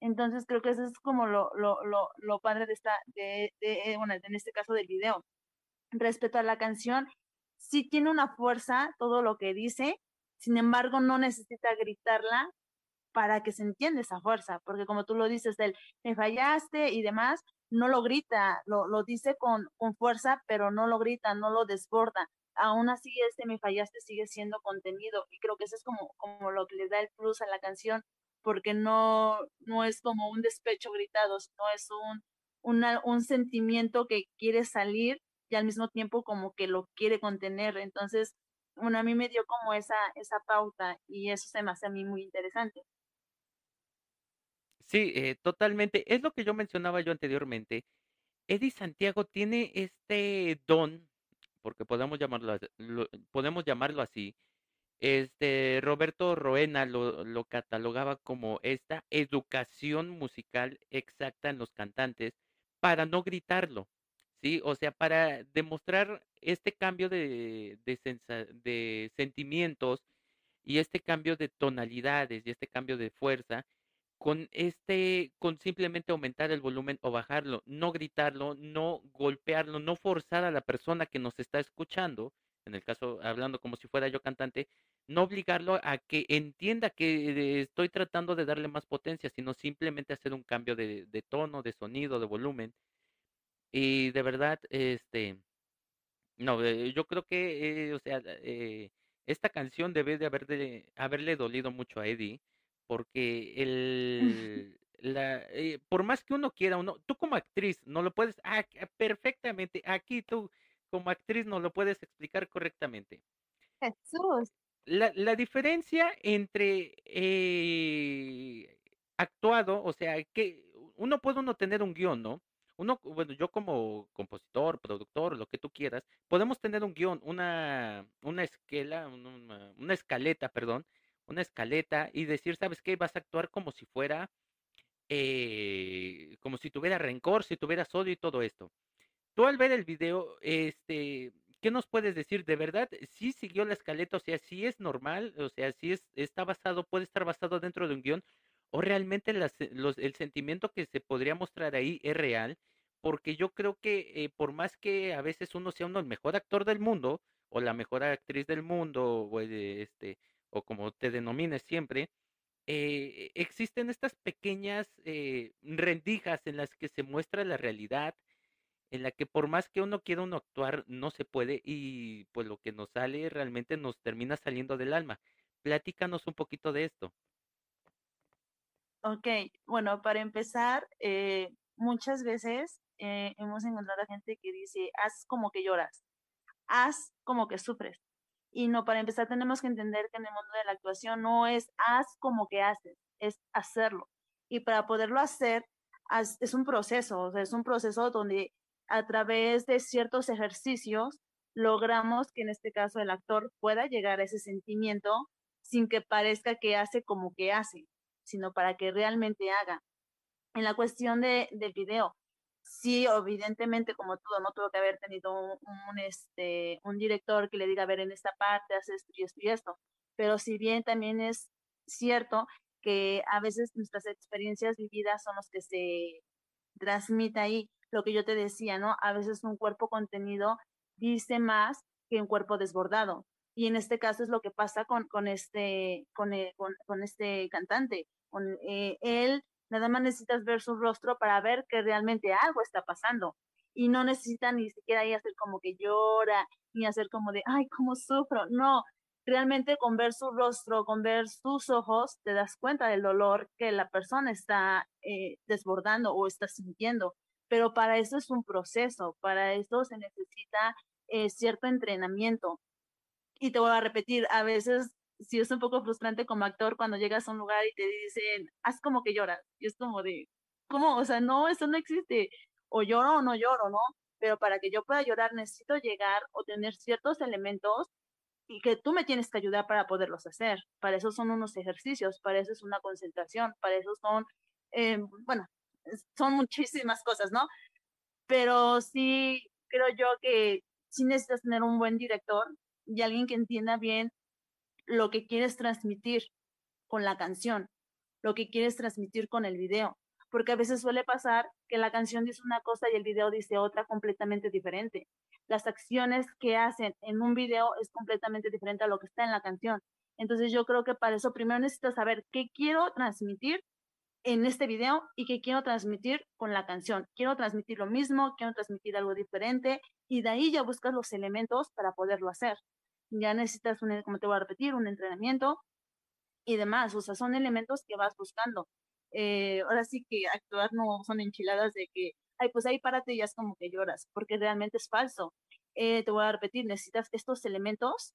Entonces creo que eso es como lo, lo, lo, lo padre de esta, de, de, bueno, en este caso del video. Respecto a la canción, sí tiene una fuerza todo lo que dice, sin embargo no necesita gritarla para que se entienda esa fuerza, porque como tú lo dices, del me fallaste y demás, no lo grita, lo, lo dice con, con fuerza, pero no lo grita, no lo desborda aún así este Me Fallaste sigue siendo contenido y creo que eso es como, como lo que le da el plus a la canción porque no, no es como un despecho gritado, sino es un, un sentimiento que quiere salir y al mismo tiempo como que lo quiere contener. Entonces, bueno, a mí me dio como esa, esa pauta y eso se me hace a mí muy interesante. Sí, eh, totalmente. Es lo que yo mencionaba yo anteriormente. Eddie Santiago tiene este don porque podemos llamarlo, podemos llamarlo así, este Roberto Roena lo, lo, catalogaba como esta educación musical exacta en los cantantes para no gritarlo, ¿sí? O sea, para demostrar este cambio de, de, de sentimientos y este cambio de tonalidades y este cambio de fuerza con este, con simplemente aumentar el volumen o bajarlo, no gritarlo, no golpearlo, no forzar a la persona que nos está escuchando, en el caso hablando como si fuera yo cantante, no obligarlo a que entienda que estoy tratando de darle más potencia, sino simplemente hacer un cambio de tono, de sonido, de volumen. Y de verdad, este, no, eh, yo creo que, eh, o sea, eh, esta canción debe de haber de haberle dolido mucho a Eddie porque el, la, por más que uno quiera, uno, tú como actriz no lo puedes, ah, perfectamente, aquí tú como actriz no lo puedes explicar correctamente. Jesús. La, la diferencia entre eh, actuado, o sea, que uno puede uno tener un guion, ¿no? Uno, bueno, yo como compositor, productor, lo que tú quieras, podemos tener un guion, una, una esquela, una, una escaleta, perdón, una escaleta y decir, ¿sabes qué? Vas a actuar como si fuera, eh, como si tuviera rencor, si tuvieras odio y todo esto. Tú al ver el video, este, ¿qué nos puedes decir? ¿De verdad sí siguió la escaleta? O sea, sí es normal, o sea, sí es, está basado, puede estar basado dentro de un guion, o realmente las, los, el sentimiento que se podría mostrar ahí es real, porque yo creo que eh, por más que a veces uno sea uno el mejor actor del mundo, o la mejor actriz del mundo, o este, o como te denomines siempre, eh, existen estas pequeñas eh, rendijas en las que se muestra la realidad, en la que por más que uno quiera uno actuar, no se puede y pues lo que nos sale realmente nos termina saliendo del alma. Platícanos un poquito de esto. Ok, bueno, para empezar, eh, muchas veces eh, hemos encontrado gente que dice, haz como que lloras, haz como que sufres. Y no, para empezar tenemos que entender que en el mundo de la actuación no es haz como que haces, es hacerlo. Y para poderlo hacer es un proceso, o sea, es un proceso donde a través de ciertos ejercicios logramos que en este caso el actor pueda llegar a ese sentimiento sin que parezca que hace como que hace, sino para que realmente haga. En la cuestión de, del video, sí, evidentemente, como todo, no tuvo que haber tenido un, este, un director que le diga, a ver, en esta parte haces esto y esto y esto. Pero si bien también es cierto que a veces nuestras experiencias vividas son los que se transmite ahí, lo que yo te decía, ¿no? A veces un cuerpo contenido dice más que un cuerpo desbordado. Y en este caso es lo que pasa con, con, este, con, eh, con, este cantante. Eh, él nada más necesitas ver su rostro para ver que realmente algo está pasando. Y no necesita ni siquiera ahí hacer como que llora, ni hacer como de, ay, cómo sufro. No, realmente con ver su rostro, con ver sus ojos, te das cuenta del dolor que la persona está eh, desbordando o está sintiendo. Pero para eso es un proceso, para eso se necesita eh, cierto entrenamiento. Y te voy a repetir, a veces sí es un poco frustrante como actor cuando llegas a un lugar y te dicen, haz como que lloras. Y es como de, ¿cómo? O sea, no, eso no existe. O lloro o no lloro, ¿no? Pero para que yo pueda llorar necesito llegar o tener ciertos elementos y que tú me tienes que ayudar para poderlos hacer. Para eso son unos ejercicios, para eso es una concentración, para eso son, eh, bueno, son muchísimas cosas, ¿no? Pero sí creo yo que sí necesitas tener un buen director y alguien que entienda bien lo que quieres transmitir con la canción, lo que quieres transmitir con el video, porque a veces suele pasar que la canción dice una cosa y el video dice otra completamente diferente las acciones que hacen en un video es completamente diferente a lo que está en la canción. Entonces yo creo que para eso primero necesito saber qué quiero transmitir en este video y qué quiero transmitir con la canción. Quiero transmitir lo mismo, quiero transmitir algo diferente y de ahí ya buscas los elementos para poderlo hacer. Ya necesitas, un, como te voy a repetir, un entrenamiento y demás. O sea, son elementos que vas buscando. Eh, ahora sí que actuar no son enchiladas de que ay, pues ahí párate y ya es como que lloras, porque realmente es falso. Eh, te voy a repetir, necesitas estos elementos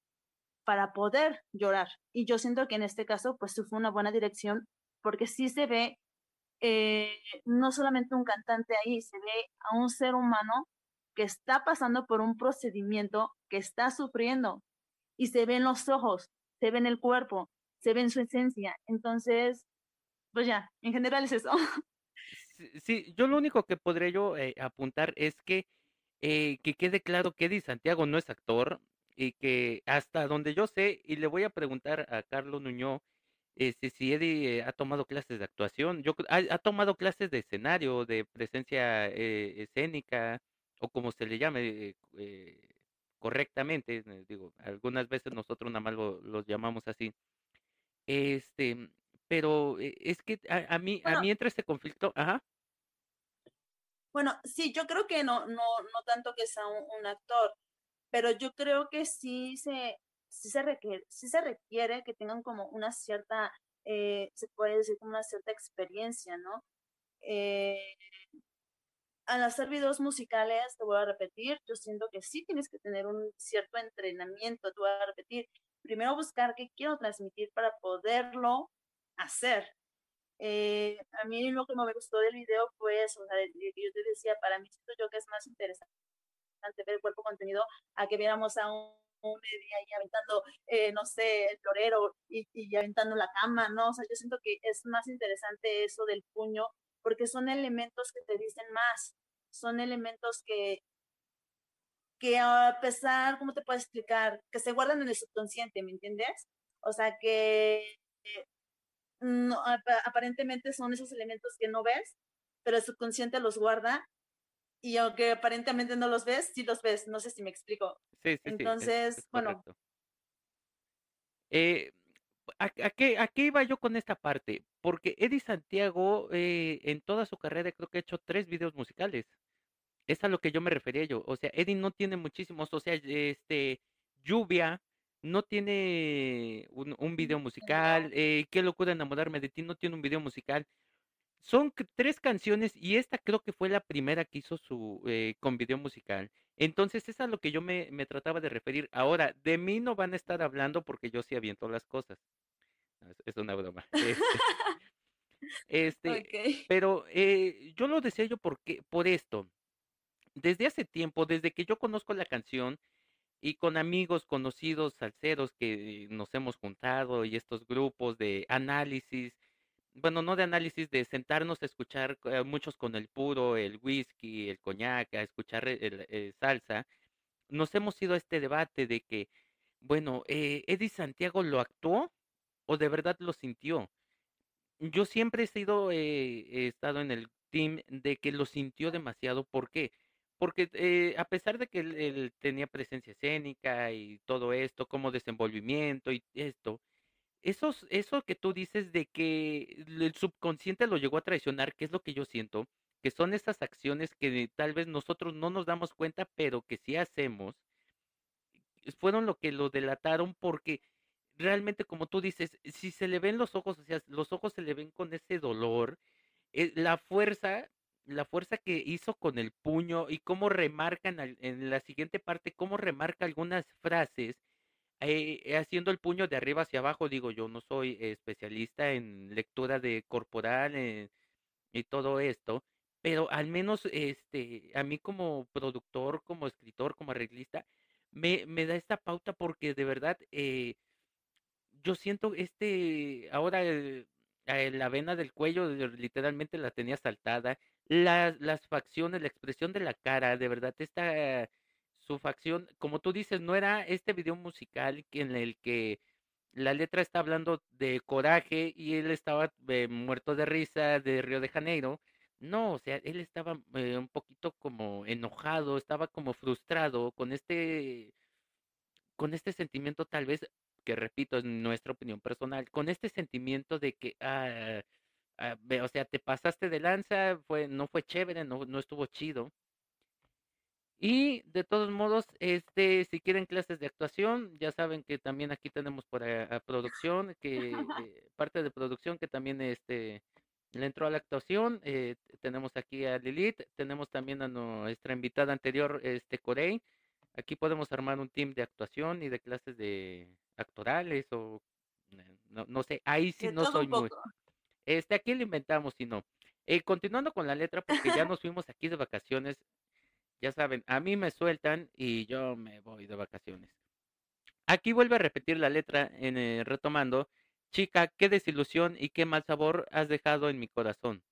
para poder llorar. Y yo siento que en este caso, pues fue una buena dirección, porque sí se ve eh, no solamente un cantante ahí, se ve a un ser humano que está pasando por un procedimiento, que está sufriendo, y se ve en los ojos, se ve en el cuerpo, se ve en su esencia. Entonces, pues ya, en general es eso. sí, yo lo único que podría yo eh, apuntar es que, eh, que quede claro que Eddie Santiago no es actor y que hasta donde yo sé, y le voy a preguntar a Carlos Nuño este, si Eddie eh, ha tomado clases de actuación, yo ha, ha tomado clases de escenario, de presencia escénica, o como se le llame correctamente, digo, algunas veces nosotros nada más lo, los llamamos así. Este, pero es que a, mí, a mí entra este conflicto, ajá. Bueno, sí, yo creo que no, no, no tanto que sea un, actor, pero yo creo que sí se, sí se requiere, sí se requiere que tengan como una cierta, eh, se puede decir como una cierta experiencia, ¿no? Eh, al hacer videos musicales, te voy a repetir, yo siento que sí tienes que tener un cierto entrenamiento, te voy a repetir, primero buscar qué quiero transmitir para poderlo hacer, eh, a mí lo que me gustó del video fue eso, o sea, yo te decía, para mí siento yo que es más interesante ver el cuerpo contenido a que viéramos a un, un ahí aventando, eh, no sé, el florero y, y, aventando la cama, ¿no? O sea, yo siento que es más interesante eso del puño porque son elementos que te dicen más, son elementos que, que a pesar, ¿cómo te puedo explicar? Que se guardan en el subconsciente, ¿me entiendes? O sea, que no, aparentemente son esos elementos que no ves, pero el subconsciente los guarda y aunque aparentemente no los ves, sí los ves. No sé si me explico. Sí, sí, Entonces, sí, bueno. Eh, ¿a, qué, ¿A qué iba yo con esta parte? Porque Eddie Santiago eh, en toda su carrera creo que ha hecho tres videos musicales. Es a lo que yo me refería yo. O sea, Eddie no tiene muchísimos, o sea, este, Lluvia, no tiene un, un video musical, eh, Qué locura enamorarme de ti, no tiene un video musical. Son tres canciones y esta creo que fue la primera que hizo su eh, con video musical. Entonces, es a lo que yo me, me, trataba de referir. Ahora, de mí no van a estar hablando porque yo sí aviento las cosas. Es, una broma. Este, este pero eh, yo lo decía yo porque, por esto. Desde hace tiempo, desde que yo conozco la canción, y con amigos conocidos salseros que nos hemos juntado y estos grupos de análisis, bueno, no de análisis, de sentarnos a escuchar eh, muchos con el puro, el whisky, el coñac, a escuchar el, el- el salsa, nos hemos ido a este debate de que, bueno, eh, ¿Eddie Santiago lo actuó o de verdad lo sintió? Yo siempre he sido, eh, he estado en el team de que lo sintió demasiado. ¿Por qué? Porque eh, a pesar de que él tenía presencia escénica y todo esto, como desenvolvimiento y esto, esos, eso que tú dices de que el subconsciente lo llegó a traicionar, que es lo que yo siento, que son esas acciones que tal vez nosotros no nos damos cuenta, pero que sí hacemos, fueron lo que lo delataron porque realmente, como tú dices, si se le ven los ojos, o sea, los ojos se le ven con ese dolor, eh, la fuerza, la fuerza que hizo con el puño y cómo remarca en, en la siguiente parte, cómo remarca algunas frases, eh, eh, haciendo el puño de arriba hacia abajo, digo, yo no soy especialista en lectura de corporal eh, y todo esto, pero al menos este, a mí como productor, como escritor, como arreglista, me, me da esta pauta porque de verdad eh, yo siento este, ahora la vena del cuello literalmente la tenía saltada, las, las facciones, la expresión de la cara, de verdad, esta, su facción, como tú dices, no era este video musical en el que la letra está hablando de coraje y él estaba eh, muerto de risa de Río de Janeiro. No, o sea, él estaba eh, un poquito como enojado, estaba como frustrado con este con este sentimiento tal vez, que repito, es nuestra opinión personal, con este sentimiento de que, ah, ah, o sea, te pasaste de lanza, fue, no fue chévere, no, no estuvo chido. Y de todos modos, este, si quieren clases de actuación, ya saben que también aquí tenemos por a, a producción, que eh, parte de producción que también este le entró a la actuación. eh, tenemos aquí a Lilith, tenemos también a nuestra invitada anterior, este Corey. Aquí podemos armar un team de actuación y de clases de actorales o eh, no, no sé, ahí sí De no soy muy. Este, aquí lo inventamos, si no. Eh, continuando con la letra, porque ya nos fuimos aquí de vacaciones, ya saben, a mí me sueltan y yo me voy de vacaciones. Aquí vuelve a repetir la letra, en, eh, retomando, chica, qué desilusión y qué mal sabor has dejado en mi corazón.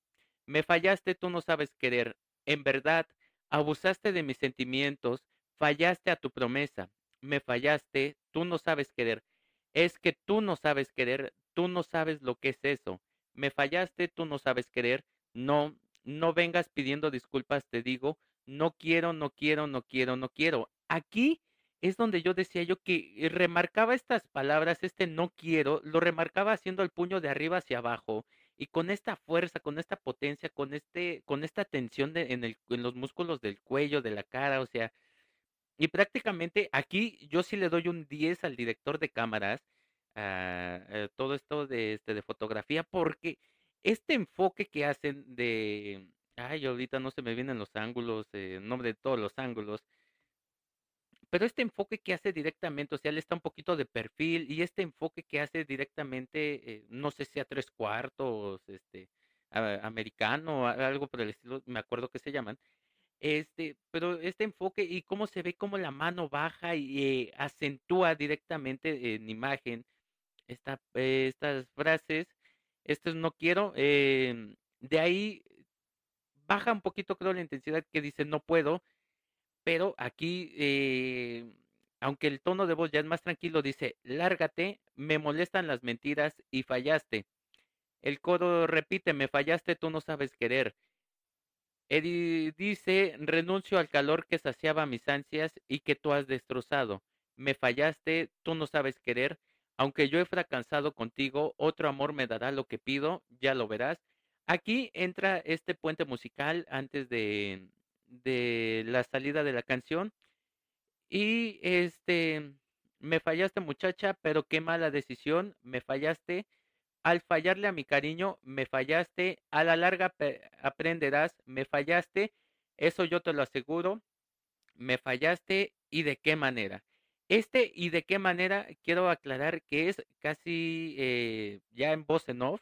Me fallaste, tú no sabes querer. En verdad, abusaste de mis sentimientos, fallaste a tu promesa. Me fallaste, tú no sabes querer. Es que tú no sabes querer, tú no sabes lo que es eso. Me fallaste, tú no sabes querer. No, no vengas pidiendo disculpas, te digo. No quiero, no quiero, no quiero, no quiero. Aquí es donde yo decía yo que eh, remarcaba estas palabras, este no quiero, lo remarcaba haciendo el puño de arriba hacia abajo y con esta fuerza, con esta potencia, con este, con esta tensión de, en el, en los músculos del cuello, de la cara, o sea, y prácticamente aquí yo sí le doy un 10 al director de cámaras, a, a todo esto de, este, de fotografía, porque este enfoque que hacen de, ay, ahorita no se me vienen los ángulos, eh, nombre de todos los ángulos, pero este enfoque que hace directamente, o sea, él está un poquito de perfil y este enfoque que hace directamente, eh, no sé si a tres cuartos, este, a- americano, a- algo por el estilo, me acuerdo que se llaman, este, pero este enfoque y cómo se ve cómo la mano baja y eh, acentúa directamente en imagen eh, estas frases, esto es no quiero, em, de ahí baja un poquito creo la intensidad que dice no puedo pero aquí, eh, aunque el tono de voz ya es más tranquilo, dice, lárgate, me molestan las mentiras y fallaste. El coro repite, me fallaste, tú no sabes querer. Eddie dice, renuncio al calor que saciaba mis ansias y que tú has destrozado. Me fallaste, tú no sabes querer. Aunque yo he fracasado contigo, otro amor me dará lo que pido, ya lo verás. Aquí entra este puente musical antes de, de la salida de la canción y este, me fallaste muchacha, pero qué mala decisión, me fallaste. Al fallarle a mi cariño, me fallaste. A la larga aprenderás, me fallaste. Eso yo te lo aseguro, me fallaste y de qué manera. Este y de qué manera quiero aclarar que es casi eh, ya en voz en off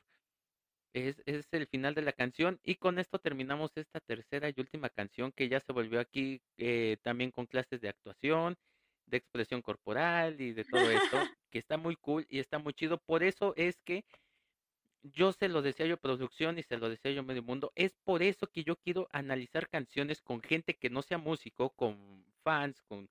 es, es el final de la canción y con esto terminamos esta tercera y última canción que ya se volvió aquí eh, también con clases de actuación, de expresión corporal y de todo esto, que está muy cool y está muy chido. Por eso es que yo se lo decía yo producción y se lo decía yo medio mundo. Es por eso que yo quiero analizar canciones con gente que no sea músico, con fans, con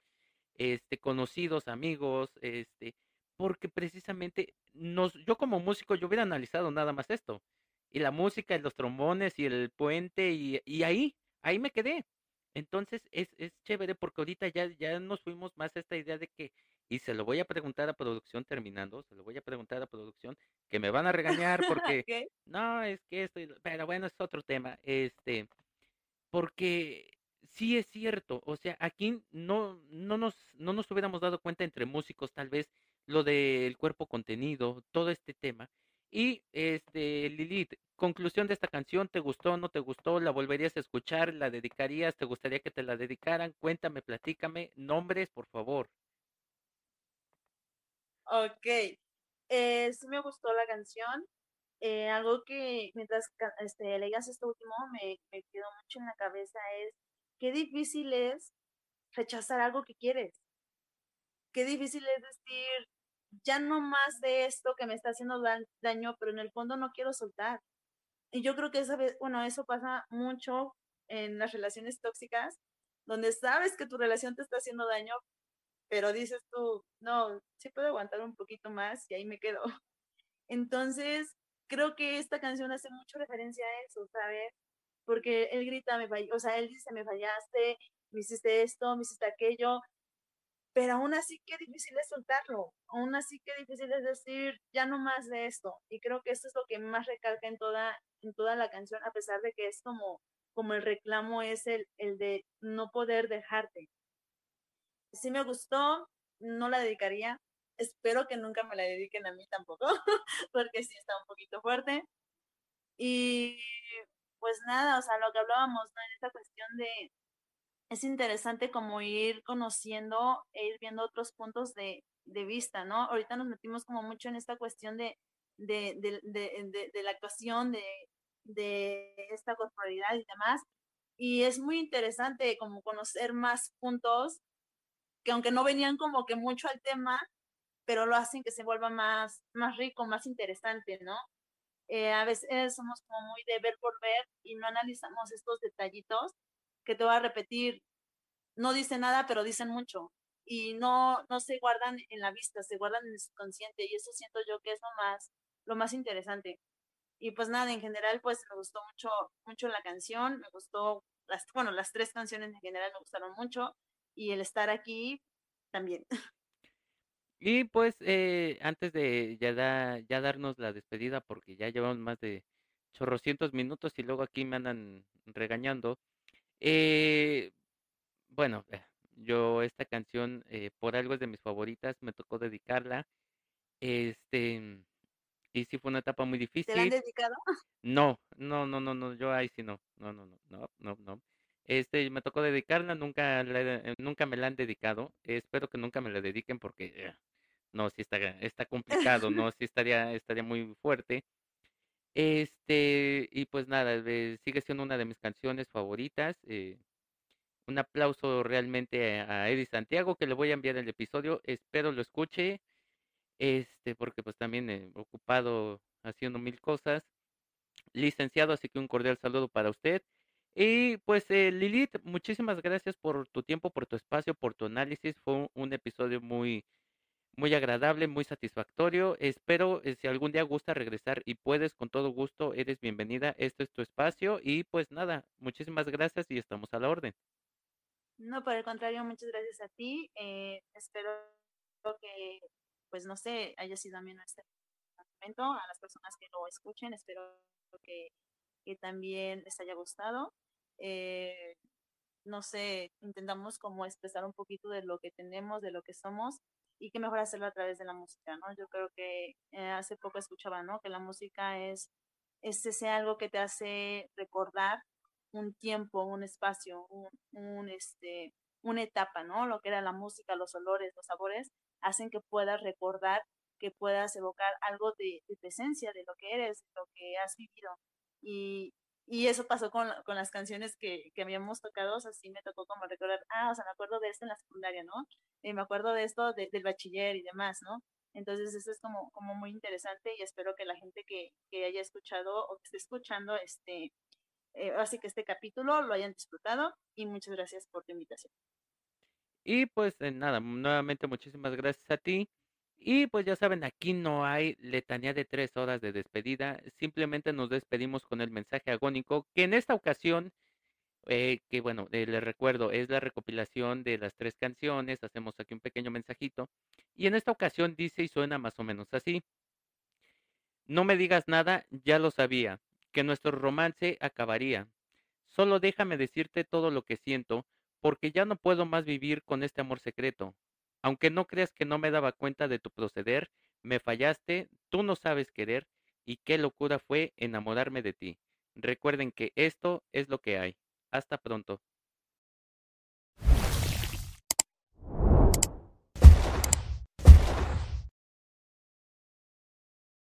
este conocidos, amigos, este, porque precisamente nos, yo como músico yo hubiera analizado nada más esto. Y la música, y los trombones y el puente y, y ahí, ahí me quedé. Entonces es, es chévere porque ahorita ya, ya nos fuimos más a esta idea de que, y se lo voy a preguntar a producción terminando, se lo voy a preguntar a producción, que me van a regañar porque, ¿Qué? no, es que esto, pero bueno, es otro tema, este, porque sí es cierto, o sea, aquí no, no nos, no nos hubiéramos dado cuenta entre músicos tal vez lo del cuerpo contenido, todo este tema. Y este, Lilith, conclusión de esta canción, ¿te gustó, no te gustó? ¿La volverías a escuchar? ¿La dedicarías? ¿Te gustaría que te la dedicaran? Cuéntame, platícame, nombres, por favor. Ok, eh, sí me gustó la canción. Eh, algo que mientras este, leías esto último me, me quedó mucho en la cabeza es qué difícil es rechazar algo que quieres. Qué difícil es decir, ya no más de esto que me está haciendo daño, pero en el fondo no quiero soltar. Y yo creo que esa vez, bueno, eso pasa mucho en las relaciones tóxicas, donde sabes que tu relación te está haciendo daño, pero dices tú, no, sí puedo aguantar un poquito más y ahí me quedo. Entonces, creo que esta canción hace mucho referencia a eso, ¿sabes? Porque él grita, me o sea, él dice, me fallaste, me hiciste esto, me hiciste aquello, pero aún así qué difícil es soltarlo, aún así qué difícil es decir, ya no más de esto. Y creo que esto es lo que más recalca en toda, en toda la canción, a pesar de que es como, como el reclamo es el, el de no poder dejarte. Sí me gustó, no la dedicaría, espero que nunca me la dediquen a mí tampoco, porque sí está un poquito fuerte. Y pues nada, o sea, lo que hablábamos, ¿no? En esta cuestión de, es interesante como ir conociendo e ir viendo otros puntos de, de vista, ¿no? Ahorita nos metimos como mucho en esta cuestión de, de, de, de la actuación, de, esta corporalidad y demás. Y es muy interesante como conocer más puntos que aunque no venían como que mucho al tema, pero lo hacen que se vuelva más, más rico, más interesante, ¿no? Eh, a veces somos como muy de ver por ver y no analizamos estos detallitos que te voy a repetir. No dicen nada, pero dicen mucho. Y no, no se guardan en la vista, se guardan en el subconsciente. Y eso siento yo que es lo más, lo más interesante. Y pues nada, en general, pues me gustó mucho, mucho la canción, me gustó, las, bueno, las tres canciones en general me gustaron mucho y el estar aquí también. Y pues eh, antes de ya, da, ya darnos la despedida, porque ya llevamos más de chorrocientos minutos y luego aquí me andan regañando. Eh, bueno, eh, yo esta canción eh, por algo es de mis favoritas, me tocó dedicarla. Este, y sí fue una etapa muy ¿Te la han difícil. dedicado? No, no, no, no, no, yo ahí sí no, no, no, no, no, no, no. Este, me tocó dedicarla, nunca, la he- nunca me la han dedicado. espero que nunca me la dediquen porque eh, no, sí está, está complicado, no, sí estaría, estaría muy fuerte. Este, y pues nada, eh, sigue siendo una de mis canciones favoritas. eh, un aplauso realmente a Eddie Santiago, que le voy a enviar el episodio. Espero lo escuche, este, porque pues también he ocupado haciendo mil cosas. Licenciado, así que un cordial saludo para usted. Y pues eh, Lilith, muchísimas gracias por tu tiempo, por tu espacio, por tu análisis. Fue un, un episodio muy, muy agradable, muy satisfactorio. Espero eh, si algún día gusta regresar y puedes, con todo gusto, eres bienvenida. Este es tu espacio y pues nada, muchísimas gracias y estamos a la orden. No, por el contrario, muchas gracias a ti. Eh, espero que, pues no sé, haya sido también este momento. A las personas que lo escuchen, espero que, que también les haya gustado. Eh, no sé, intentamos como expresar un poquito de lo que tenemos, de lo que somos y qué mejor hacerlo a través de la música, ¿no? Yo creo que eh, hace poco escuchaba, ¿no? Que la música es, es ese algo que te hace recordar un tiempo, un espacio, un, este, una etapa, ¿no? Lo que era la música, los olores, los sabores, hacen que puedas recordar, que puedas evocar algo de, de presencia, de lo que eres, lo que has vivido. Y, y eso pasó con, con las canciones que, que, habíamos tocado, o sea, sí me tocó como recordar, ah, o sea, me acuerdo de esto en la secundaria, ¿no? Y me acuerdo de esto de, del bachiller y demás, ¿no? Entonces eso es como, como muy interesante y espero que la gente que, que haya escuchado o que esté escuchando este, eh, así que este capítulo lo hayan disfrutado y muchas gracias por tu invitación. Y pues eh, nada, nuevamente muchísimas gracias a ti. Y pues ya saben, aquí no hay letanía de tres horas de despedida, simplemente nos despedimos con el mensaje agónico, que en esta ocasión, eh, que bueno, eh, les recuerdo, es la recopilación de las tres canciones, hacemos aquí un pequeño mensajito, y en esta ocasión dice y suena más o menos así. No me digas nada, ya lo sabía, que nuestro romance acabaría. Solo déjame decirte todo lo que siento, porque ya no puedo más vivir con este amor secreto. Aunque no creas que no me daba cuenta de tu proceder, me fallaste, tú no sabes querer, y qué locura fue enamorarme de ti. Recuerden que esto es lo que hay. Hasta pronto.